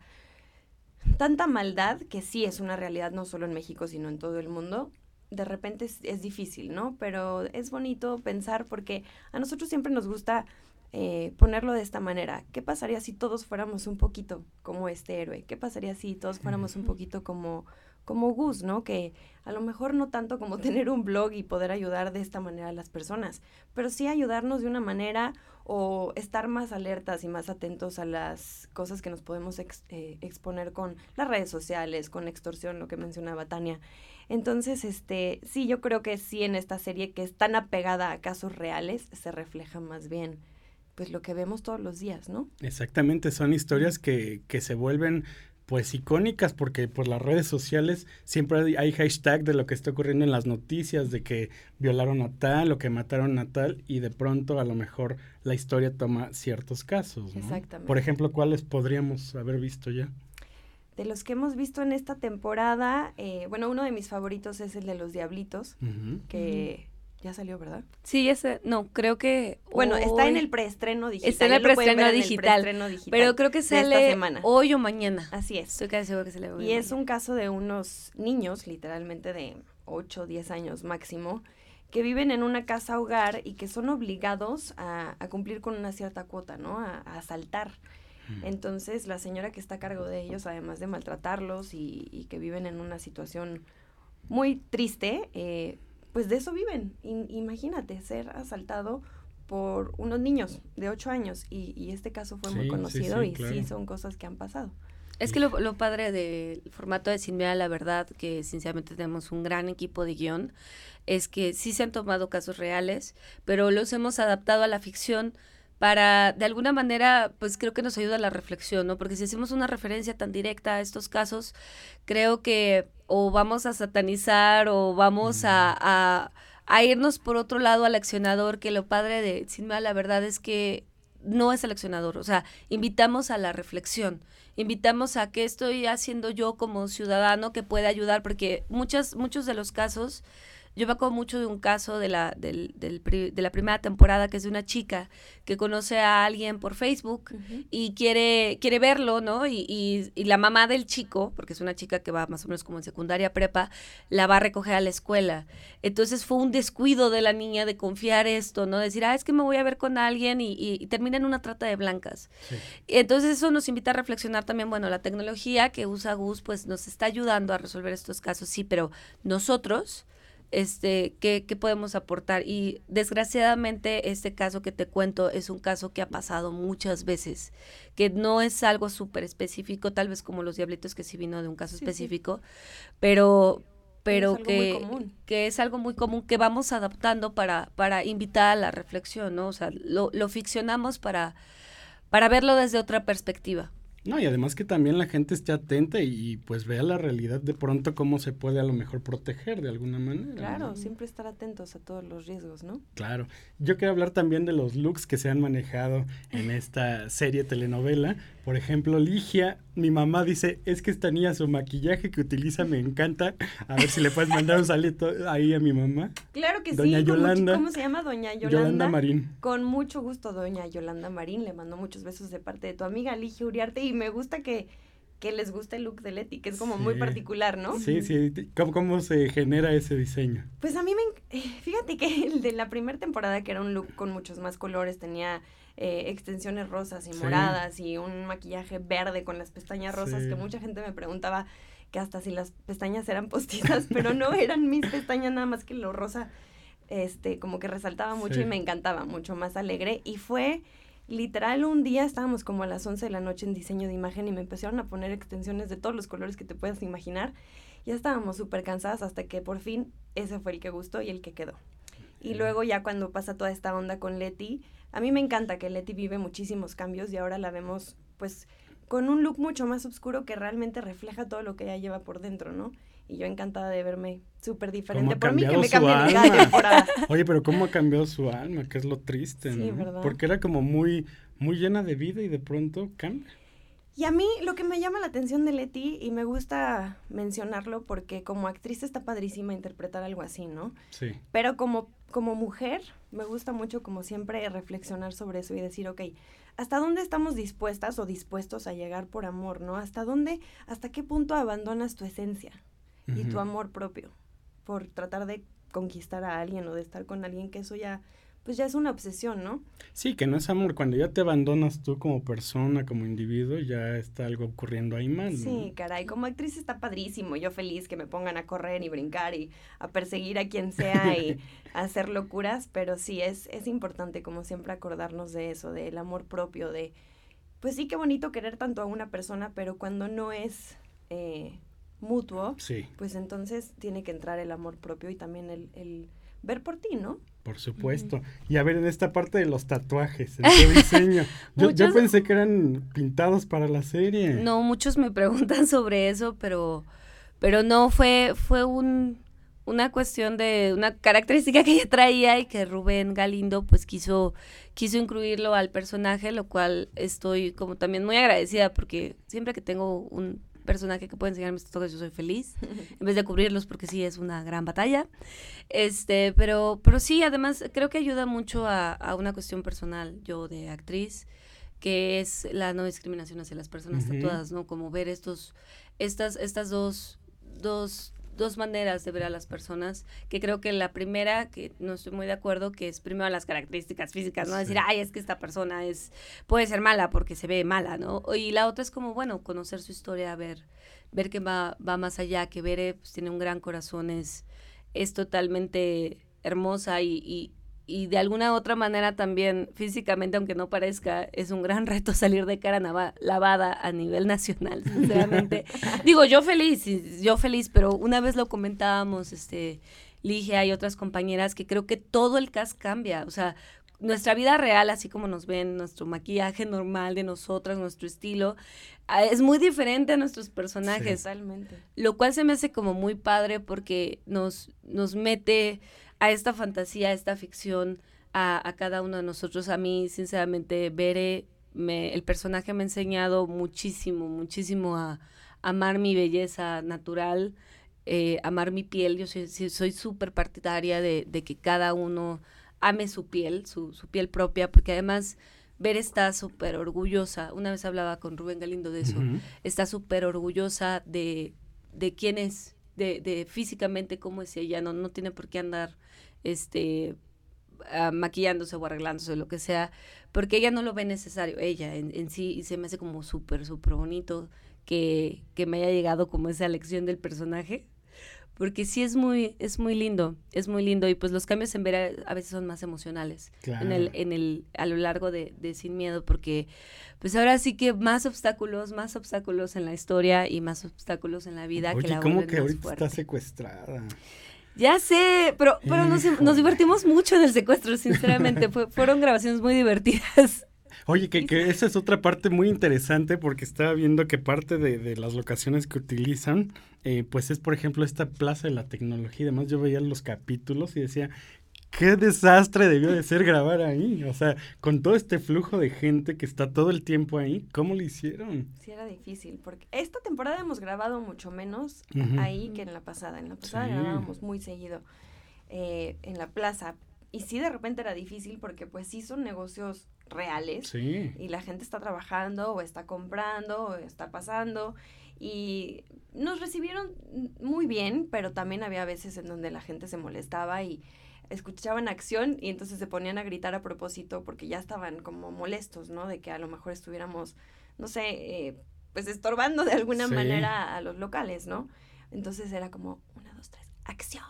S4: tanta maldad, que sí es una realidad no solo en México, sino en todo el mundo, de repente es, es difícil, ¿no? Pero es bonito pensar porque a nosotros siempre nos gusta eh, ponerlo de esta manera. ¿Qué pasaría si todos fuéramos un poquito como este héroe? ¿Qué pasaría si todos fuéramos un poquito como, como Gus, ¿no? Que a lo mejor no tanto como tener un blog y poder ayudar de esta manera a las personas, pero sí ayudarnos de una manera o estar más alertas y más atentos a las cosas que nos podemos eh, exponer con las redes sociales, con extorsión, lo que mencionaba Tania. Entonces, este, sí, yo creo que sí en esta serie que es tan apegada a casos reales, se refleja más bien pues lo que vemos todos los días, ¿no?
S1: Exactamente, son historias que, que se vuelven pues icónicas porque por las redes sociales siempre hay, hashtag de lo que está ocurriendo en las noticias, de que violaron a tal o que mataron a tal y de pronto a lo mejor la historia toma ciertos casos. ¿no? Exactamente. Por ejemplo, ¿cuáles podríamos haber visto ya?
S4: De los que hemos visto en esta temporada, eh, bueno, uno de mis favoritos es el de los Diablitos, que ya salió, ¿verdad?
S3: Sí, ese, no, creo que...
S4: Bueno, está en el preestreno digital.
S3: Está en el preestreno digital, Pero creo que sale hoy o mañana.
S4: Así es.
S3: Estoy casi seguro que sale
S4: hoy. Y es un caso de unos niños, literalmente de 8 o 10 años máximo, que viven en una casa hogar y que son obligados a, cumplir con una cierta cuota, ¿no? A, asaltar. Mm. Entonces, la señora que está a cargo de ellos, además de maltratarlos y, y que viven en una situación muy triste, eh, pues de eso viven. imagínate ser asaltado por unos niños de 8 años y, este caso fue muy conocido y sí son cosas que han pasado.
S3: Es que lo, lo padre del formato de Sin la Verdad, que sinceramente tenemos un gran equipo de guion, es que sí se han tomado casos reales, pero los hemos adaptado a la ficción para, de alguna manera, pues creo que nos ayuda a la reflexión, ¿no? Porque si hacemos una referencia tan directa a estos casos, creo que o vamos a satanizar o vamos a, a, irnos por otro lado al accionador, que lo padre de Sinma, la verdad es que no es el accionador, o sea, invitamos a la reflexión, invitamos a qué estoy haciendo yo como ciudadano que pueda ayudar, porque muchas, muchos de los casos yo me acuerdo mucho de un caso de la, del, del, de la primera temporada, que es de una chica que conoce a alguien por Facebook y quiere, quiere verlo, ¿no? Y, y, la mamá del chico, porque es una chica que va más o menos como en secundaria prepa, la va a recoger a la escuela. Entonces fue un descuido de la niña de confiar esto, ¿no? Decir, ah, es que me voy a ver con alguien y, y termina en una trata de blancas. Entonces eso nos invita a reflexionar también, bueno, la tecnología que usa Gus, pues nos está ayudando a resolver estos casos, sí, pero nosotros este, ¿qué, podemos aportar. Y desgraciadamente este caso que te cuento es un caso que ha pasado muchas veces, que no es algo súper específico, tal vez como los diablitos que sí vino de un caso específico, pero pero que, que es algo muy común que vamos adaptando para, para invitar a la reflexión, ¿no? O sea, lo, lo ficcionamos para, para verlo desde otra perspectiva.
S1: No, y además que también la gente esté atenta y, pues vea la realidad de pronto cómo se puede a lo mejor proteger de alguna manera.
S4: Claro, siempre estar atentos a todos los riesgos, ¿no?
S1: Claro. Yo quiero hablar también de los looks que se han manejado en esta serie telenovela. Por ejemplo, Ligia, mi mamá dice, es que esta niña su maquillaje que utiliza me encanta. A ver si le puedes mandar un saludo ahí a mi mamá.
S4: Claro que doña sí. Yolanda. ¿Cómo se llama? Doña Yolanda.
S1: Yolanda Marín.
S4: Con mucho gusto, doña Yolanda Marín. Le mando muchos besos de parte de tu amiga Ligia Uriarte y me gusta que que les guste el look de Leti, que es como muy particular, ¿no?
S1: Sí, sí. ¿Cómo, ¿Cómo, se genera ese diseño?
S4: Pues a mí me... Eh, fíjate que el de la primera temporada, que era un look con muchos más colores, tenía eh, extensiones rosas y moradas y un maquillaje verde con las pestañas rosas, que mucha gente me preguntaba que hasta si las pestañas eran postizas, pero no eran mis pestañas, nada más que lo rosa, este, como que resaltaba mucho y me encantaba, mucho más alegre. Y fue literal un día estábamos como a las 11 de la noche en diseño de imagen y me empezaron a poner extensiones de todos los colores que te puedas imaginar. Ya estábamos súper cansadas hasta que por fin ese fue el que gustó y el que quedó. Y luego ya cuando pasa toda esta onda con Leti, a mí me encanta que Leti vive muchísimos cambios y ahora la vemos pues con un look mucho más oscuro que realmente refleja todo lo que ella lleva por dentro, ¿no? Y yo encantada de verme súper diferente. Por mí que me cambie
S1: cada temporada. Oye, pero ¿cómo ha cambiado su alma? Que es lo triste, sí, ¿verdad? Porque era como muy, muy llena de vida y de pronto cambia.
S4: Y a mí lo que me llama la atención de Leti, y me gusta mencionarlo porque como actriz está padrísima interpretar algo así, ¿no?
S1: Sí.
S4: Pero como, como mujer, me gusta mucho como siempre reflexionar sobre eso y decir, ok, ¿hasta dónde estamos dispuestas o dispuestos a llegar por amor, ¿no? ¿Hasta dónde, hasta qué punto abandonas tu esencia? y tu amor propio por tratar de conquistar a alguien o de estar con alguien que eso ya pues ya es una obsesión, ¿no?
S1: Sí, que no es amor. Cuando ya te abandonas tú como persona, como individuo, ya está algo ocurriendo ahí mal. ¿no?
S4: Sí, caray, como actriz está padrísimo. Yo feliz que me pongan a correr y brincar y a perseguir a quien sea y a hacer locuras, pero sí, es, es importante como siempre acordarnos de eso, del amor propio, de, pues sí, qué bonito querer tanto a una persona, pero cuando no es eh, mutuo,
S1: Sí,
S4: pues entonces tiene que entrar el amor propio y también el, el ver por ti, ¿no?
S1: por supuesto. Y a ver, en esta parte de los tatuajes, en tu diseño. yo, yo pensé que eran pintados para la serie.
S3: No, muchos me preguntan sobre eso, pero, pero no, fue, fue un, una cuestión de una característica que ella traía y que Rubén Galindo pues quiso, quiso incluirlo al personaje, lo cual estoy como también muy agradecida porque siempre que tengo un personaje que puede enseñarme estos toques yo soy feliz en vez de cubrirlos porque sí es una gran batalla. Este pero pero sí además creo que ayuda mucho a, a una cuestión personal yo de actriz que es la no discriminación hacia las personas tatuadas no como ver estos estas estas dos dos dos maneras de ver a las personas que creo que la primera que no estoy muy de acuerdo que es primero las características físicas no
S1: Sí.
S3: decir ay es que esta persona es puede ser mala porque se ve mala no y la otra es como bueno conocer su historia ver ver que va va más allá que Bere pues, tiene un gran corazón es es totalmente hermosa y, y y de alguna otra manera también físicamente, aunque no parezca, es un gran reto salir de cara lavada a nivel nacional, sinceramente. Digo, yo feliz, yo feliz, pero una vez lo comentábamos, este, Ligia y otras compañeras, que creo que todo el cast cambia, o sea, nuestra vida real, así como nos ven, nuestro maquillaje normal de nosotras, nuestro estilo, ah, es muy diferente a nuestros personajes
S4: Totalmente.
S3: lo cual se me hace como muy padre porque nos, nos mete a esta fantasía, a esta ficción, a, a cada uno de nosotros. A mí, sinceramente, Bere, me, el personaje me ha enseñado muchísimo, muchísimo a, amar mi belleza natural, eh, amar mi piel. Yo soy súper partidaria de, de que cada uno ame su piel, su, su piel propia, porque además... Bere está súper orgullosa. Una vez hablaba con Rubén Galindo de eso está súper orgullosa de, de quién es, de, de físicamente cómo es ella, no, no tiene por qué andar este ah, maquillándose o arreglándose, lo que sea, porque ella no lo ve necesario, ella en, en sí, y se me hace como súper, súper bonito que, que me haya llegado como esa lección del personaje, porque sí es muy, es muy lindo, es muy lindo, y pues los cambios en Vera a veces son más emocionales
S1: Claro.
S3: en el, en el, a lo largo de, de Sin Miedo, porque pues ahora sí que más obstáculos, más obstáculos en la historia y más obstáculos en la vida
S1: Oye,
S3: que la
S1: ¿cómo que ahorita
S3: fuerte.
S1: está secuestrada?
S3: Ya sé, pero, pero nos, divertimos mucho en el secuestro, sinceramente. Fue- fueron grabaciones muy divertidas.
S1: Oye, que, que esa es otra parte muy interesante porque estaba viendo que parte de, de las locaciones que utilizan, eh, pues es por ejemplo esta plaza de la tecnología y demás. Yo veía los capítulos y decía, qué desastre debió de ser grabar ahí. O sea, con todo este flujo de gente que está todo el tiempo ahí, ¿cómo lo hicieron?
S4: Sí, era difícil, porque esta temporada hemos grabado mucho menos ahí que en la pasada. En la pasada
S1: Sí.
S4: grabábamos muy seguido eh, en la plaza. Y sí, de repente era difícil porque pues sí son negocios reales
S1: Sí.
S4: y la gente está trabajando o está comprando o está pasando y nos recibieron muy bien, pero también había veces en donde la gente se molestaba y escuchaban acción y entonces se ponían a gritar a propósito porque ya estaban como molestos, ¿no? De que a lo mejor estuviéramos, no sé, eh, pues estorbando de alguna
S1: Sí.
S4: manera a los locales, ¿no? Entonces era como, una, dos, tres, acción,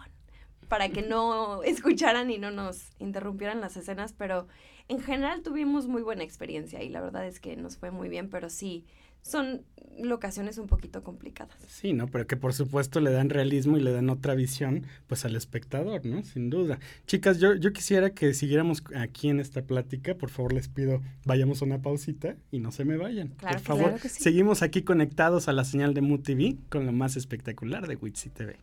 S4: para que no escucharan y no nos interrumpieran las escenas, pero en general tuvimos muy buena experiencia y la verdad es que nos fue muy bien, pero sí, son locaciones un poquito complicadas.
S1: Sí, ¿no? Pero que por supuesto le dan realismo y le dan otra visión, pues al espectador, ¿no? Sin duda. Chicas, yo, yo quisiera que siguiéramos aquí en esta plática. Por favor, les pido, vayamos a una pausita y no se me vayan.
S4: Claro
S1: por
S4: que
S1: favor,
S3: Claro que sí.
S1: seguimos aquí conectados a la señal de MUTV con lo más espectacular de Witsi TV.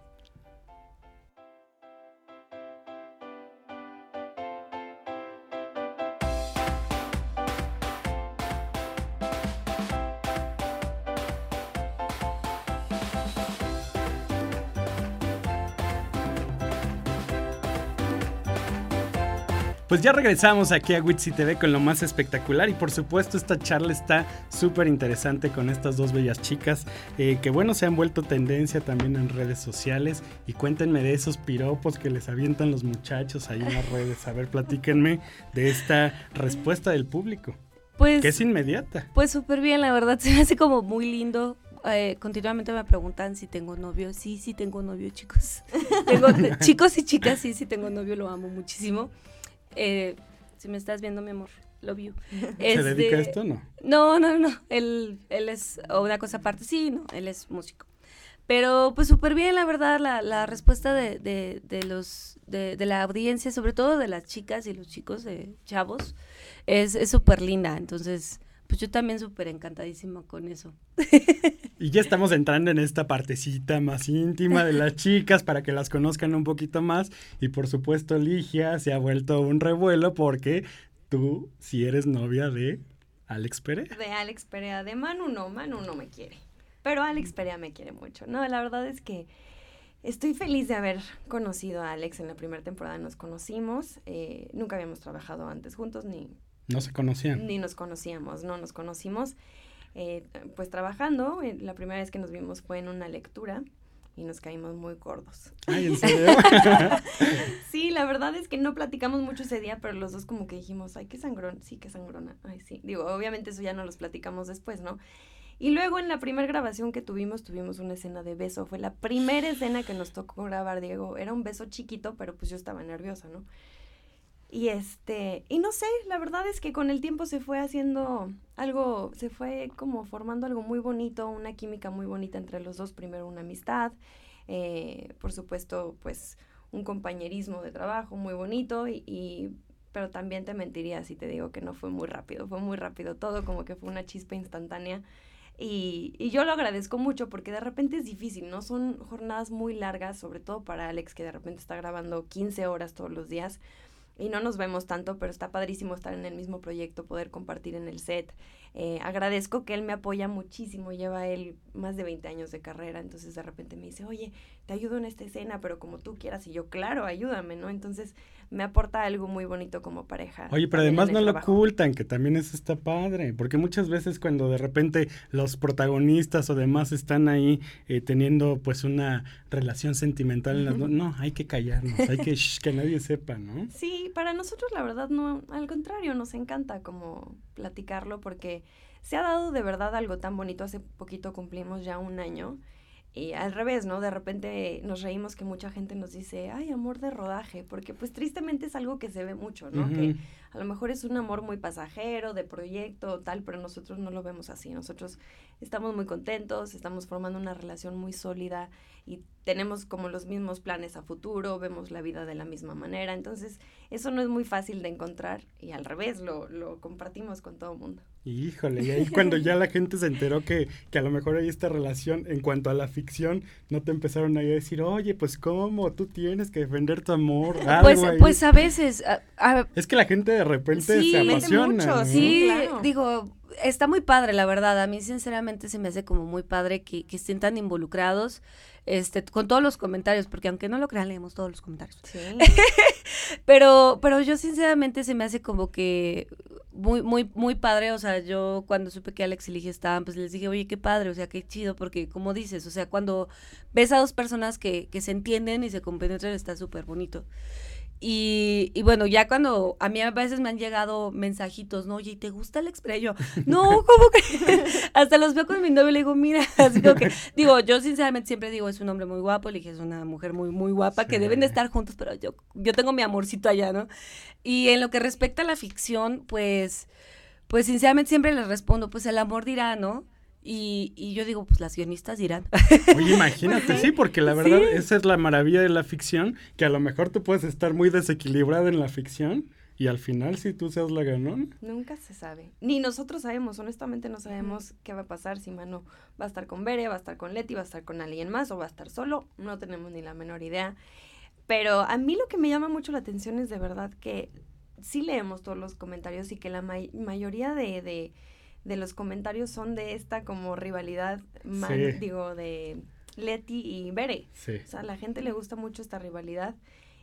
S1: Pues ya regresamos aquí a Witsi TV con lo más espectacular y por supuesto esta charla está súper interesante con estas dos bellas chicas eh, que bueno se han vuelto tendencia también en redes sociales y cuéntenme de esos piropos que les avientan los muchachos ahí en las redes. A ver, platíquenme de esta respuesta del público.
S3: Pues,
S1: que es inmediata.
S3: Pues súper bien, la verdad, se me hace como muy lindo. Eh, continuamente me preguntan si tengo novio. Sí, sí tengo novio, chicos. tengo, chicos y chicas, sí, sí tengo novio, lo amo muchísimo. Eh, si me estás viendo, mi amor, love you.
S1: ¿Se dedica a esto o no?
S3: No, no, no. Él, él es una cosa aparte. Sí, no, él es músico. Pero pues súper bien, la verdad, la, la respuesta de, de, de los, de, de, la audiencia, sobre todo de las chicas y los chicos de chavos, es súper linda. Entonces, pues yo también súper encantadísima con eso.
S1: Y ya estamos entrando en esta partecita más íntima de las chicas para que las conozcan un poquito más. Y por supuesto, Ligia se ha vuelto un revuelo porque tú si eres novia de Alex Perea.
S4: De Alex Perea, de Manu no, Manu no me quiere. Pero Alex Perea me quiere mucho. No, la verdad es que estoy feliz de haber conocido a Alex en la primera temporada. Nos conocimos, eh, nunca habíamos trabajado antes juntos, ni...
S1: No se conocían.
S4: Ni nos conocíamos, no nos conocimos. Eh, pues trabajando, eh, la primera vez que nos vimos fue en una lectura y nos caímos muy gordos.
S1: Ay, ¿en serio?
S4: sí, la verdad es que no platicamos mucho ese día, pero los dos como que dijimos, ay, qué sangrón, sí, qué sangrona, ay, sí. Digo, obviamente eso ya no los platicamos después, ¿no? Y luego en la primera grabación que tuvimos, tuvimos una escena de beso. Fue la primera escena que nos tocó grabar, Diego. Era un beso chiquito, pero pues yo estaba nerviosa, ¿no? Y este, y no sé, la verdad es que con el tiempo se fue haciendo algo, se fue como formando algo muy bonito, una química muy bonita entre los dos. Primero una amistad, eh, por supuesto, pues un compañerismo de trabajo muy bonito y, y, pero también te mentiría si te digo que no fue muy rápido, fue muy rápido todo, como que fue una chispa instantánea. Y, y, yo lo agradezco mucho porque de repente es difícil, ¿no? Son jornadas muy largas, sobre todo para Alex, que de repente está grabando 15 horas todos los días y no nos vemos tanto, pero está padrísimo estar en el mismo proyecto, poder compartir en el set. Eh, agradezco que él me apoya muchísimo, lleva él más de 20 años de carrera, entonces de repente me dice, oye, te ayudo en esta escena, pero como tú quieras, y yo, claro, ayúdame, ¿no? Entonces me aporta algo muy bonito como pareja.
S1: Oye, pero además no lo ocultan, que también eso está padre, porque muchas veces cuando de repente los protagonistas o demás están ahí eh, teniendo pues una relación sentimental, en las no, no, hay que callarnos, hay que que nadie sepa, ¿no?
S4: Sí, para nosotros la verdad no, al contrario, nos encanta como platicarlo porque se ha dado de verdad algo tan bonito. Hace poquito cumplimos ya un año. Y al revés, ¿no? De repente nos reímos que mucha gente nos dice, ay, amor de rodaje, porque pues tristemente es algo que se ve mucho, ¿no? Que a lo mejor es un amor muy pasajero, de proyecto, tal, pero nosotros no lo vemos así. Nosotros estamos muy contentos, estamos formando una relación muy sólida y tenemos como los mismos planes a futuro, vemos la vida de la misma manera. Entonces, eso no es muy fácil de encontrar y al revés, lo, lo compartimos con todo el mundo.
S1: Híjole, y ahí cuando ya la gente se enteró que, que, a lo mejor hay esta relación en cuanto a la ficción, no te empezaron ahí a decir, oye, pues cómo, tú tienes que defender tu amor.
S3: pues, pues a veces... A, a,
S1: es que la gente de repente
S3: sí,
S1: se apasiona.
S3: Mucho,
S1: ¿no?
S3: Sí, claro. digo, está muy padre, la verdad. A mí sinceramente se me hace como muy padre que, que estén tan involucrados este, con todos los comentarios, porque aunque no lo crean, leemos todos los comentarios.
S4: Sí.
S3: pero, pero yo sinceramente se me hace como que muy, muy, muy padre. O sea, yo cuando supe que Alex y Ligia estaban, pues les dije, oye, qué padre, o sea, qué chido, porque como dices, o sea, cuando ves a dos personas que, que se entienden y se compenetran, está súper bonito. Y, y, bueno, ya cuando a mí a veces me han llegado mensajitos, ¿no? Oye, ¿te gusta el express? Yo, no, ¿cómo que? Hasta los veo con mi novio y le digo, mira, así como que, digo, yo sinceramente siempre digo, es un hombre muy guapo, le dije, es una mujer muy, muy guapa, sí. que deben de estar juntos, pero yo, yo tengo mi amorcito allá, ¿no? Y en lo que respecta a la ficción, pues, pues sinceramente siempre les respondo, pues el amor dirá, ¿no? Y, y, yo digo, pues las guionistas dirán.
S1: Oye, imagínate, sí, porque la verdad, sí. esa es la maravilla de la ficción, que a lo mejor tú puedes estar muy desequilibrada en la ficción y al final si tú seas la ganón.
S4: Nunca se sabe. Ni nosotros sabemos, honestamente no sabemos qué va a pasar si Manu va a estar con Bere, va a estar con Leti, va a estar con alguien más o va a estar solo. No tenemos ni la menor idea. Pero a mí lo que me llama mucho la atención es de verdad que sí leemos todos los comentarios y que la may mayoría de... de de los comentarios son de esta como rivalidad, man, sí. digo, de Leti y Bere.
S1: Sí.
S4: O sea, a la gente le gusta mucho esta rivalidad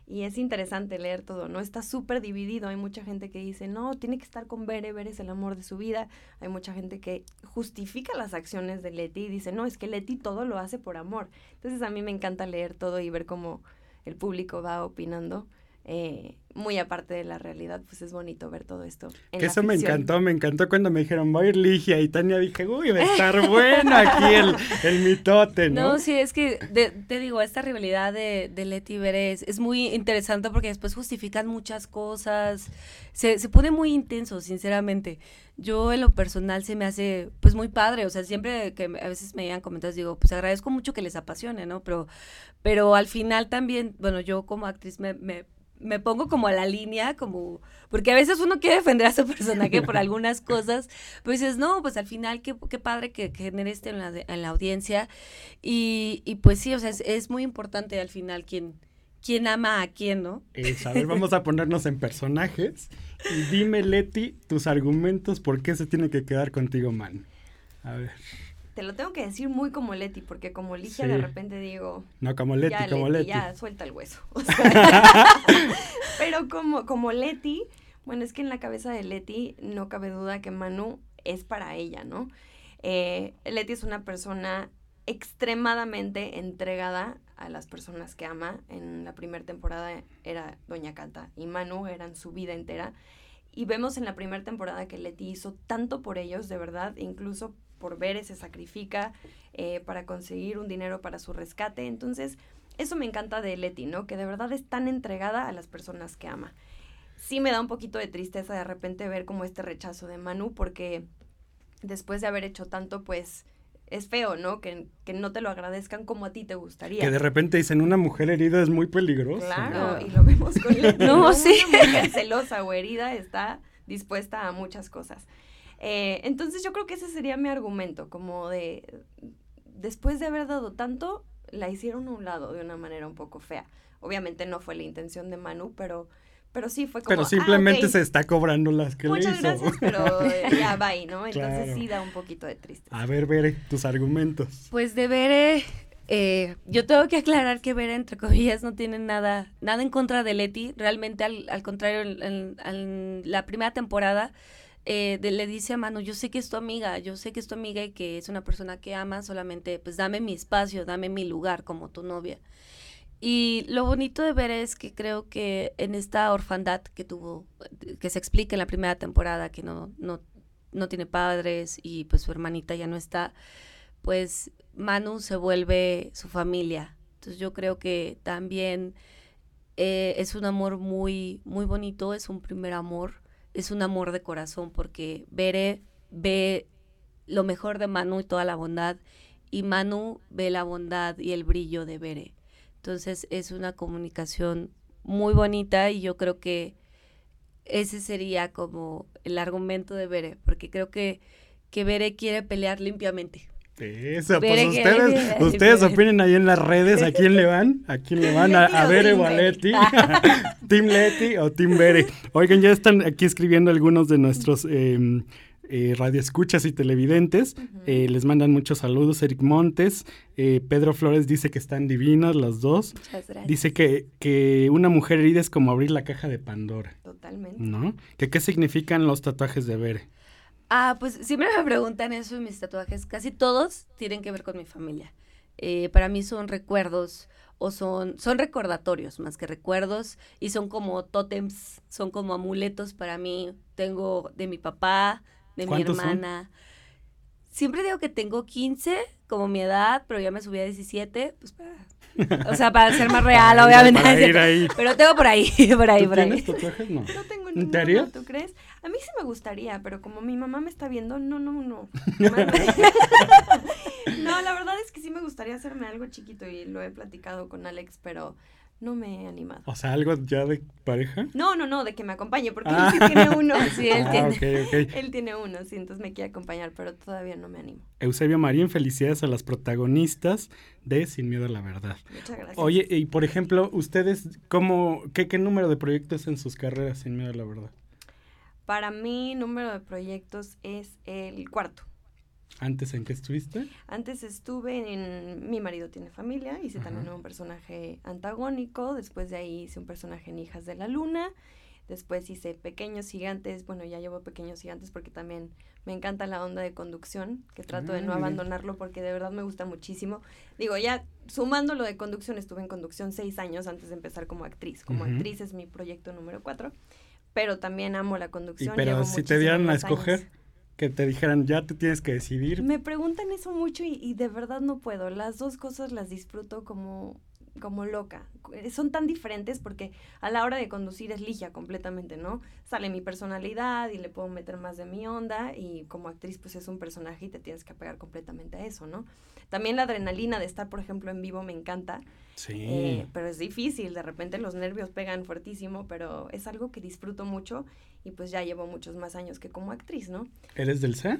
S4: y es interesante leer todo, ¿no? Está súper dividido. Hay mucha gente que dice, no, tiene que estar con Bere, Bere es el amor de su vida. Hay mucha gente que justifica las acciones de Leti y dice, no, es que Leti todo lo hace por amor. Entonces a mí me encanta leer todo y ver cómo el público va opinando. Eh, muy aparte de la realidad, pues es bonito ver todo esto.
S1: que eso me encantó, me encantó cuando me dijeron, voy a ir Ligia y Tania dije, uy, va a estar bueno aquí el, el mitote, ¿no?
S3: No, sí, es que te digo, esta rivalidad de, de Leti y es muy interesante porque después justifican muchas cosas, se, se pone muy intenso, sinceramente. Yo en lo personal se me hace pues muy padre, o sea, siempre que a veces me llegan comentarios digo, pues agradezco mucho que les apasione, ¿no? Pero, pero al final también, bueno, yo como actriz me, me me pongo como a la línea, como, porque a veces uno quiere defender a su personaje por algunas cosas, pues dices, no, pues al final qué, qué padre que, genere este en la, en la audiencia. Y, y, pues sí, o sea, es, es, muy importante al final quién, quién ama a quién, ¿no?
S1: Es, a ver, vamos a ponernos en personajes. Y dime, Leti, tus argumentos, ¿por qué se tiene que quedar contigo, man? A ver
S4: te lo tengo que decir muy como Leti, porque como Ligia de repente digo...
S1: No, como Leti, como Leti,
S4: Ya, suelta el hueso. pero como, como Leti, bueno, es que en la cabeza de Leti no cabe duda que Manu es para ella, ¿no? Eh, Leti es una persona extremadamente entregada a las personas que ama. En la primera temporada era Doña Cata y Manu eran su vida entera. Y vemos en la primera temporada que Leti hizo tanto por ellos, de verdad, incluso por ver se sacrifica eh, para conseguir un dinero para su rescate. Entonces, eso me encanta de Leti, ¿no? Que de verdad es tan entregada a las personas que ama. Sí me da un poquito de tristeza de repente ver como este rechazo de Manu, porque después de haber hecho tanto, pues es feo, ¿no? Que, que, no te lo agradezcan como a ti te gustaría.
S1: Que de repente dicen una mujer herida es muy peligrosa.
S4: Claro, y lo vemos con Leti. no, sí. Una mujer celosa o herida está dispuesta a muchas cosas. Eh, entonces yo creo que ese sería mi argumento, como de, después de haber dado tanto, la hicieron a un lado de una manera un poco fea. Obviamente no fue la intención de Manu, pero, pero sí fue como...
S1: Pero ah, simplemente se está cobrando las que
S4: Muchas
S1: le hizo.
S4: gracias, pero ya va ahí, ¿no? Entonces sí da un poquito de tristeza.
S1: A ver, Bere, tus argumentos.
S3: Pues de Bere... Eh, yo tengo que aclarar que Bere, entre comillas, no tiene nada, nada en contra de Leti. Realmente, al, al contrario, en la primera temporada eh, le dice a Manu, yo sé que es tu amiga, yo sé que es tu amiga y que es una persona que ama, solamente pues dame mi espacio, dame mi lugar como tu novia. Y lo bonito de ver es que creo que en esta orfandad que tuvo, que se explica en la primera temporada, que no, no, no tiene padres y pues su hermanita ya no está, pues Manu se vuelve su familia. Entonces yo creo que también eh, es un amor muy, muy bonito, es un primer amor es un amor de corazón porque Bere ve lo mejor de Manu y toda la bondad y Manu ve la bondad y el brillo de Bere. Entonces es una comunicación muy bonita y yo creo que ese sería como el argumento de Bere, porque creo que, que Bere quiere pelear limpiamente.
S1: Eso, pues ustedes, ustedes opinen ahí en las redes a quién le van, a quién le van, a, a Bere o a Leti, Team Leti o Team Bere. Oigan, ya están aquí escribiendo algunos de nuestros eh, eh, radioescuchas y televidentes. Eh, les mandan muchos saludos. Eric Montes, eh, Pedro Flores dice que están divinas las dos. Dice que, que una mujer herida es como abrir la caja de Pandora.
S4: Totalmente.
S1: ¿No? ¿Que qué significan los tatuajes de Bere?
S3: Ah, pues siempre me preguntan eso en mis tatuajes. Casi todos tienen que ver con mi familia. Eh, para mí son recuerdos o son, son recordatorios más que recuerdos y son como tótems, son como amuletos para mí. Tengo de mi papá, de mi hermana. Siempre digo que tengo 15 como mi edad, pero ya me subí a 17, pues para o sea, para ser más real, obviamente. Pero tengo por ahí, por ahí, por
S1: ahí. tatuajes? No.
S4: No tengo ninguno, ¿tú crees? A mí sí me gustaría, pero como mi mamá me está viendo, no, no, no. no, la verdad es que sí me gustaría hacerme algo chiquito y lo he platicado con Alex, pero no me he animado.
S1: O sea, algo ya de pareja.
S4: No, no, no, de que me acompañe, porque él sí ah. tiene uno.
S3: Sí, él
S1: ah,
S3: tiene.
S4: Él tiene uno, sí, entonces me quiere acompañar, pero todavía no me animo.
S1: Eusebio Marín, felicidades a las protagonistas de Sin Miedo a la Verdad.
S4: Muchas gracias.
S1: Oye, y por ejemplo, ustedes, ¿cómo, qué, qué número de proyectos en sus carreras Sin Miedo a la Verdad?
S4: Para mí, número de proyectos es el cuarto.
S1: ¿Antes en qué estuviste?
S4: Antes estuve en Mi marido tiene familia, hice también un personaje antagónico, después de ahí hice un personaje en Hijas de la Luna, después hice Pequeños Gigantes, bueno, ya llevo Pequeños Gigantes porque también me encanta la onda de conducción, que trato de
S1: Ah,
S4: no abandonarlo porque de verdad me gusta muchísimo. Digo, ya sumando lo de conducción, estuve en conducción seis años antes de empezar como actriz. Como actriz es mi proyecto número cuatro, pero también amo la
S1: Y
S4: conducción.
S1: pero
S4: llevo
S1: si te dieran a
S4: años.
S1: escoger, que te dijeran, ya te tienes que decidir.
S4: Me preguntan eso mucho y, y de verdad no puedo. Las dos cosas las disfruto como, como loca. Eh, Son tan diferentes porque a la hora de conducir es ligia completamente, ¿no? Sale mi personalidad y le puedo meter más de mi onda y como actriz pues es un personaje y te tienes que apegar completamente a eso, ¿no? También la adrenalina de estar, por ejemplo, en vivo me encanta,
S1: Sí.
S4: eh, pero es difícil, de repente los nervios pegan fuertísimo, pero es algo que disfruto mucho y pues ya llevo muchos más años que como actriz, ¿no?
S1: ¿Eres del C?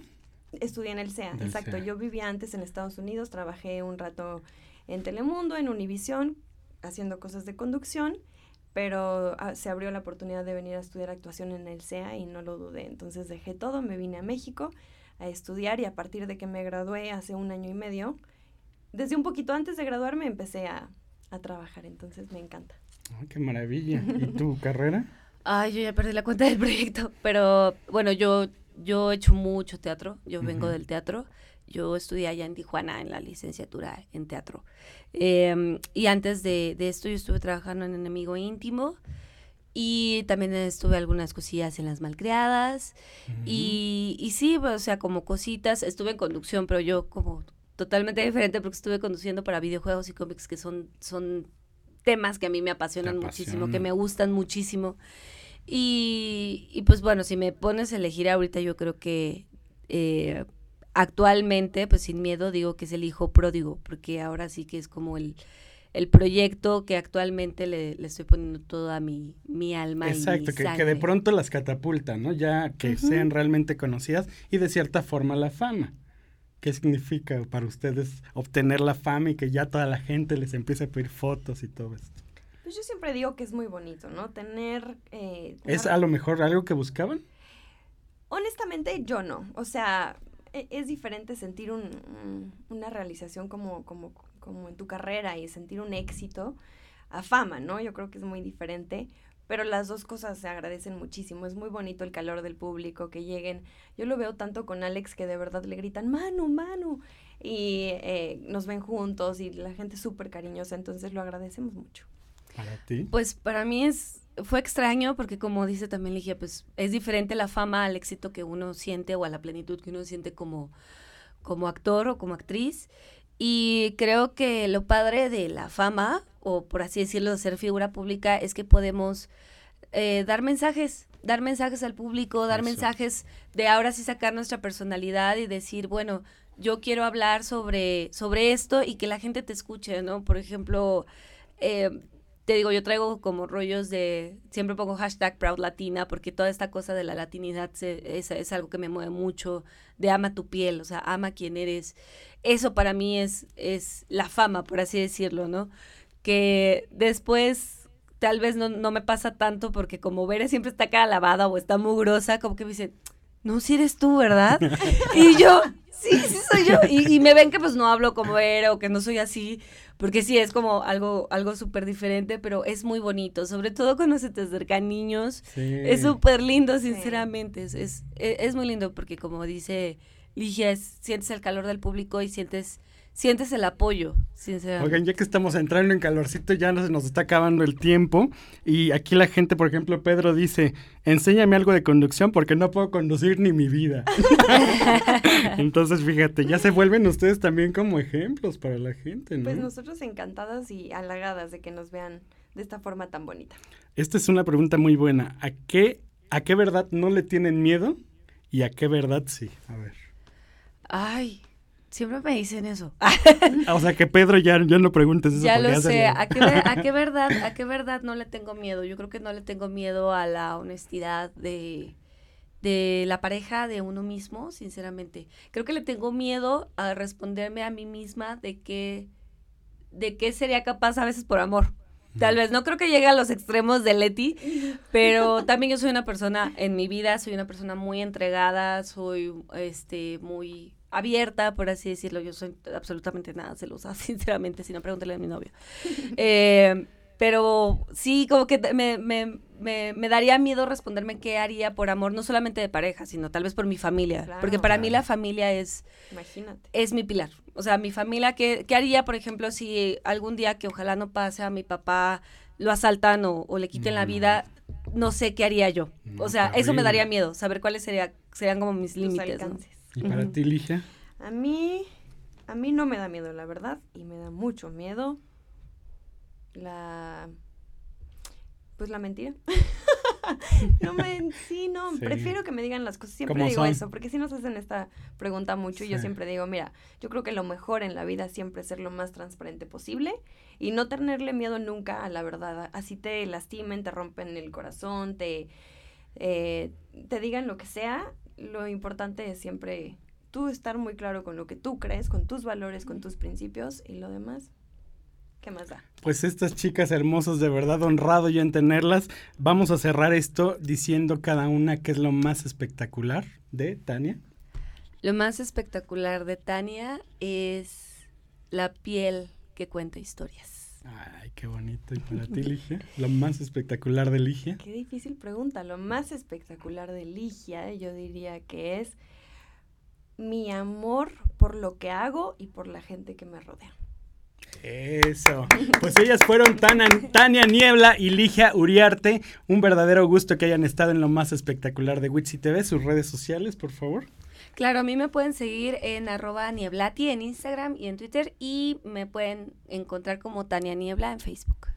S4: Estudié en el CEA,
S1: Del
S4: exacto.
S1: CEA.
S4: Yo vivía antes en Estados Unidos, trabajé un rato en Telemundo, en Univisión, haciendo cosas de conducción, pero ah, se abrió la oportunidad de venir a estudiar actuación en el CEA y no lo dudé. Entonces dejé todo, me vine a México a estudiar y a partir de que me gradué hace un año y medio, desde un poquito antes de graduarme empecé a, a trabajar, entonces me encanta.
S1: Ay, qué maravilla. ¿Y tu carrera?
S3: Ay, yo ya perdí la cuenta del proyecto, pero bueno, yo, yo he hecho mucho teatro, yo vengo
S1: Ujú.
S3: del teatro, yo estudié allá en Tijuana en la licenciatura en teatro. Em, y antes de, de esto yo estuve trabajando en Enemigo Íntimo y también estuve algunas cosillas en Las Malcriadas. Y, y sí, o sea, como cositas, estuve en conducción, pero yo como totalmente diferente porque estuve conduciendo para videojuegos y cómics que son, son temas que a mí me apasionan muchísimo, que me gustan muchísimo. Y, y pues bueno, si me pones a elegir ahorita, yo creo que eh, actualmente, pues sin miedo, digo que es el hijo pródigo, porque ahora sí que es como el, el proyecto que actualmente le, le estoy poniendo toda mi, mi alma. y
S1: Exacto,
S3: mi
S1: que, que de pronto las catapulta, ¿no? Ya que sean realmente conocidas y de cierta forma la fama. ¿Qué significa para ustedes obtener la fama y que ya toda la gente les empiece a pedir fotos y todo esto?
S4: Pues yo siempre digo que es muy bonito, ¿no? Tener... eh,
S1: ¿Es a lo mejor algo que buscaban?
S4: Honestamente, yo no. O sea, e- es diferente sentir un- una realización como, como, como en tu carrera y sentir un éxito a fama, ¿no? Yo creo que es muy diferente. Pero las dos cosas se agradecen muchísimo. Es muy bonito el calor del público, que lleguen. Yo lo veo tanto con Alex que de verdad le gritan, Manu, Manu. Y eh, nos ven juntos y la gente es súper cariñosa. Entonces lo agradecemos mucho.
S1: Para ti.
S3: Pues para mí es fue extraño porque como dice también Ligia, pues es diferente la fama al éxito que uno siente o a la plenitud que uno siente como, como actor o como actriz. Y creo que lo padre de la fama, o por así decirlo, de ser figura pública, es que podemos eh, dar mensajes, dar mensajes al público, dar
S1: Eso.
S3: mensajes de ahora sí sacar nuestra personalidad y decir, bueno, yo quiero hablar sobre, sobre esto y que la gente te escuche, ¿no? Por ejemplo, eh, te digo, yo traigo como rollos de, siempre pongo hashtag Proud Latina, porque toda esta cosa de la latinidad se- es, es algo que me mueve mucho, de ama tu piel, o sea, ama quien eres. Eso para mí es, es la fama, por así decirlo, ¿no? Que después tal vez no, no me pasa tanto porque como Bere siempre está cara lavada o está mugrosa, como que me dicen, no, si eres tú, ¿verdad? y yo, sí, sí soy yo. Y, y me ven que pues no hablo como Bere o que no soy así, porque sí, es como algo, algo súper diferente, pero es muy bonito, sobre todo cuando se te acercan niños.
S1: Sí.
S3: Es súper lindo,
S4: Sí.
S3: sinceramente. Es, es, es muy lindo porque, como dice Ligia, es- sientes el calor del público y sientes, sientes el apoyo, sinceramente.
S1: Oigan, ya que estamos entrando en calorcito, ya no se nos está acabando el tiempo. Y aquí la gente, por ejemplo, Pedro dice, enséñame algo de conducción porque no puedo conducir ni mi vida. Entonces, fíjate, ya se vuelven ustedes también como ejemplos para la gente, ¿no?
S4: Pues nosotros encantadas y halagadas de que nos vean de esta forma tan bonita.
S1: Esta es una pregunta muy buena. ¿A qué, ¿A qué verdad no le tienen miedo y a qué verdad sí? A ver.
S3: Ay, siempre me dicen eso.
S1: Ah, O sea, que Pedro ya, ya no preguntes eso.
S3: ya lo sé. ¿A qué, ver- ¿A qué verdad, a qué verdad no le tengo miedo? Yo creo que no le tengo miedo a la honestidad de, de la pareja, de uno mismo, sinceramente. Creo que le tengo miedo a responderme a mí misma de que, de qué sería capaz a veces por amor. Tal vez no creo que llegue a los extremos de Leti, pero también yo soy una persona en mi vida, soy una persona muy entregada, soy este muy abierta, por así decirlo. Yo soy absolutamente nada celosa, sinceramente, si no pregúntale a mi novio. Eh, pero sí, como que me, me, me, me, daría miedo responderme qué haría por amor, no solamente de pareja, sino tal vez por mi familia.
S4: Claro,
S3: porque para
S2: claro.
S3: mí la familia es,
S4: Imagínate.
S3: es mi pilar. O sea, mi familia, ¿qué, ¿qué haría, por ejemplo, si algún día que ojalá no pase a mi papá, lo asaltan o, o le quiten la vida? No sé qué haría yo.
S1: No,
S3: o sea, eso me daría miedo, saber cuáles sería, serían como mis límites.
S1: ¿Y para ti, Ligia?
S4: A mí, a mí no me da miedo, la verdad, y me da mucho miedo la, pues la mentira. no me, sí, no,
S1: Sí.
S4: prefiero que me digan las cosas. Siempre digo
S1: son.
S4: eso, porque si nos hacen esta pregunta mucho y yo siempre digo, mira, yo creo que lo mejor en la vida siempre es ser lo más transparente posible y no tenerle miedo nunca a la verdad. Así te lastimen, te rompen el corazón, te, eh, te digan lo que sea, lo importante es siempre tú estar muy claro con lo que tú crees, con tus valores, con tus principios y lo demás, ¿qué más da?
S1: Pues estas chicas hermosas, de verdad honrado yo en tenerlas. Vamos a cerrar esto diciendo cada una qué es lo más espectacular de Tania.
S3: Lo más espectacular de Tania es la piel que cuenta historias.
S1: Ay, qué bonito. ¿Y para ti, Ligia? Lo más espectacular de Ligia.
S4: Qué difícil pregunta. Lo más espectacular de Ligia, yo diría que es mi amor por lo que hago y por la gente que me rodea.
S1: Eso. Pues ellas fueron Tana- Tania Niebla y Ligia Uriarte. Un verdadero gusto que hayan estado en lo más espectacular de Witsi TV. Sus redes sociales, por favor.
S3: Claro, a mí me pueden seguir en arroba nieblati en Instagram y en Twitter y me pueden encontrar como Tania Niebla en Facebook.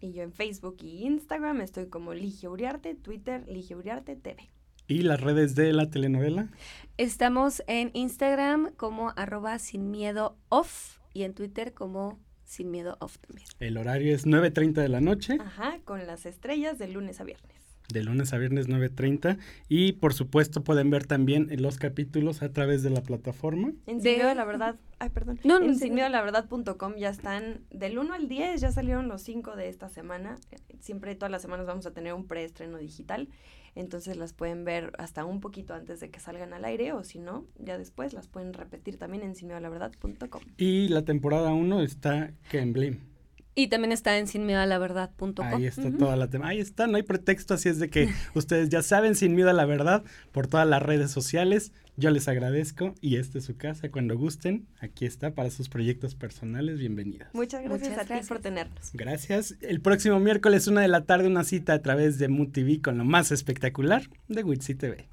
S4: Y yo en Facebook y Instagram estoy como Ligia Uriarte, Twitter Ligia Uriarte TV.
S1: Y las redes de la telenovela.
S3: Estamos en Instagram como arroba sin miedo off y en Twitter como sin miedo off también.
S1: El horario es 9.30 de la noche.
S4: Ajá, con las estrellas de lunes a viernes.
S1: De lunes a viernes 9.30 y por supuesto pueden ver también los capítulos a través de la plataforma.
S4: En
S3: De-
S4: Sin Miedo a la Verdad, ay, perdón.
S3: No, no,
S4: en
S3: sí, no.
S4: sinmiedoalaverdad.com ya están del 1 al 10, ya salieron los 5 de esta semana. Siempre todas las semanas vamos a tener un preestreno digital, entonces las pueden ver hasta un poquito antes de que salgan al aire o si no, ya después las pueden repetir también en sinmiedoalaverdad.com.
S1: Y la temporada 1 está que en Blim.
S3: Y también está en sinmiedoalaverdad.com.
S1: Ahí está toda la tema. Ahí está, no hay pretexto, así es de que ustedes ya saben, sin miedo a la verdad, por todas las redes sociales. Yo les agradezco y esta es su casa. Cuando gusten, aquí está para sus proyectos personales. Bienvenidas.
S4: Muchas gracias
S3: Muchas
S4: a ti por
S3: gracias.
S4: tenernos.
S1: Gracias. El próximo miércoles, una de la tarde, una cita a través de MUTV con lo más espectacular de Witsi TV.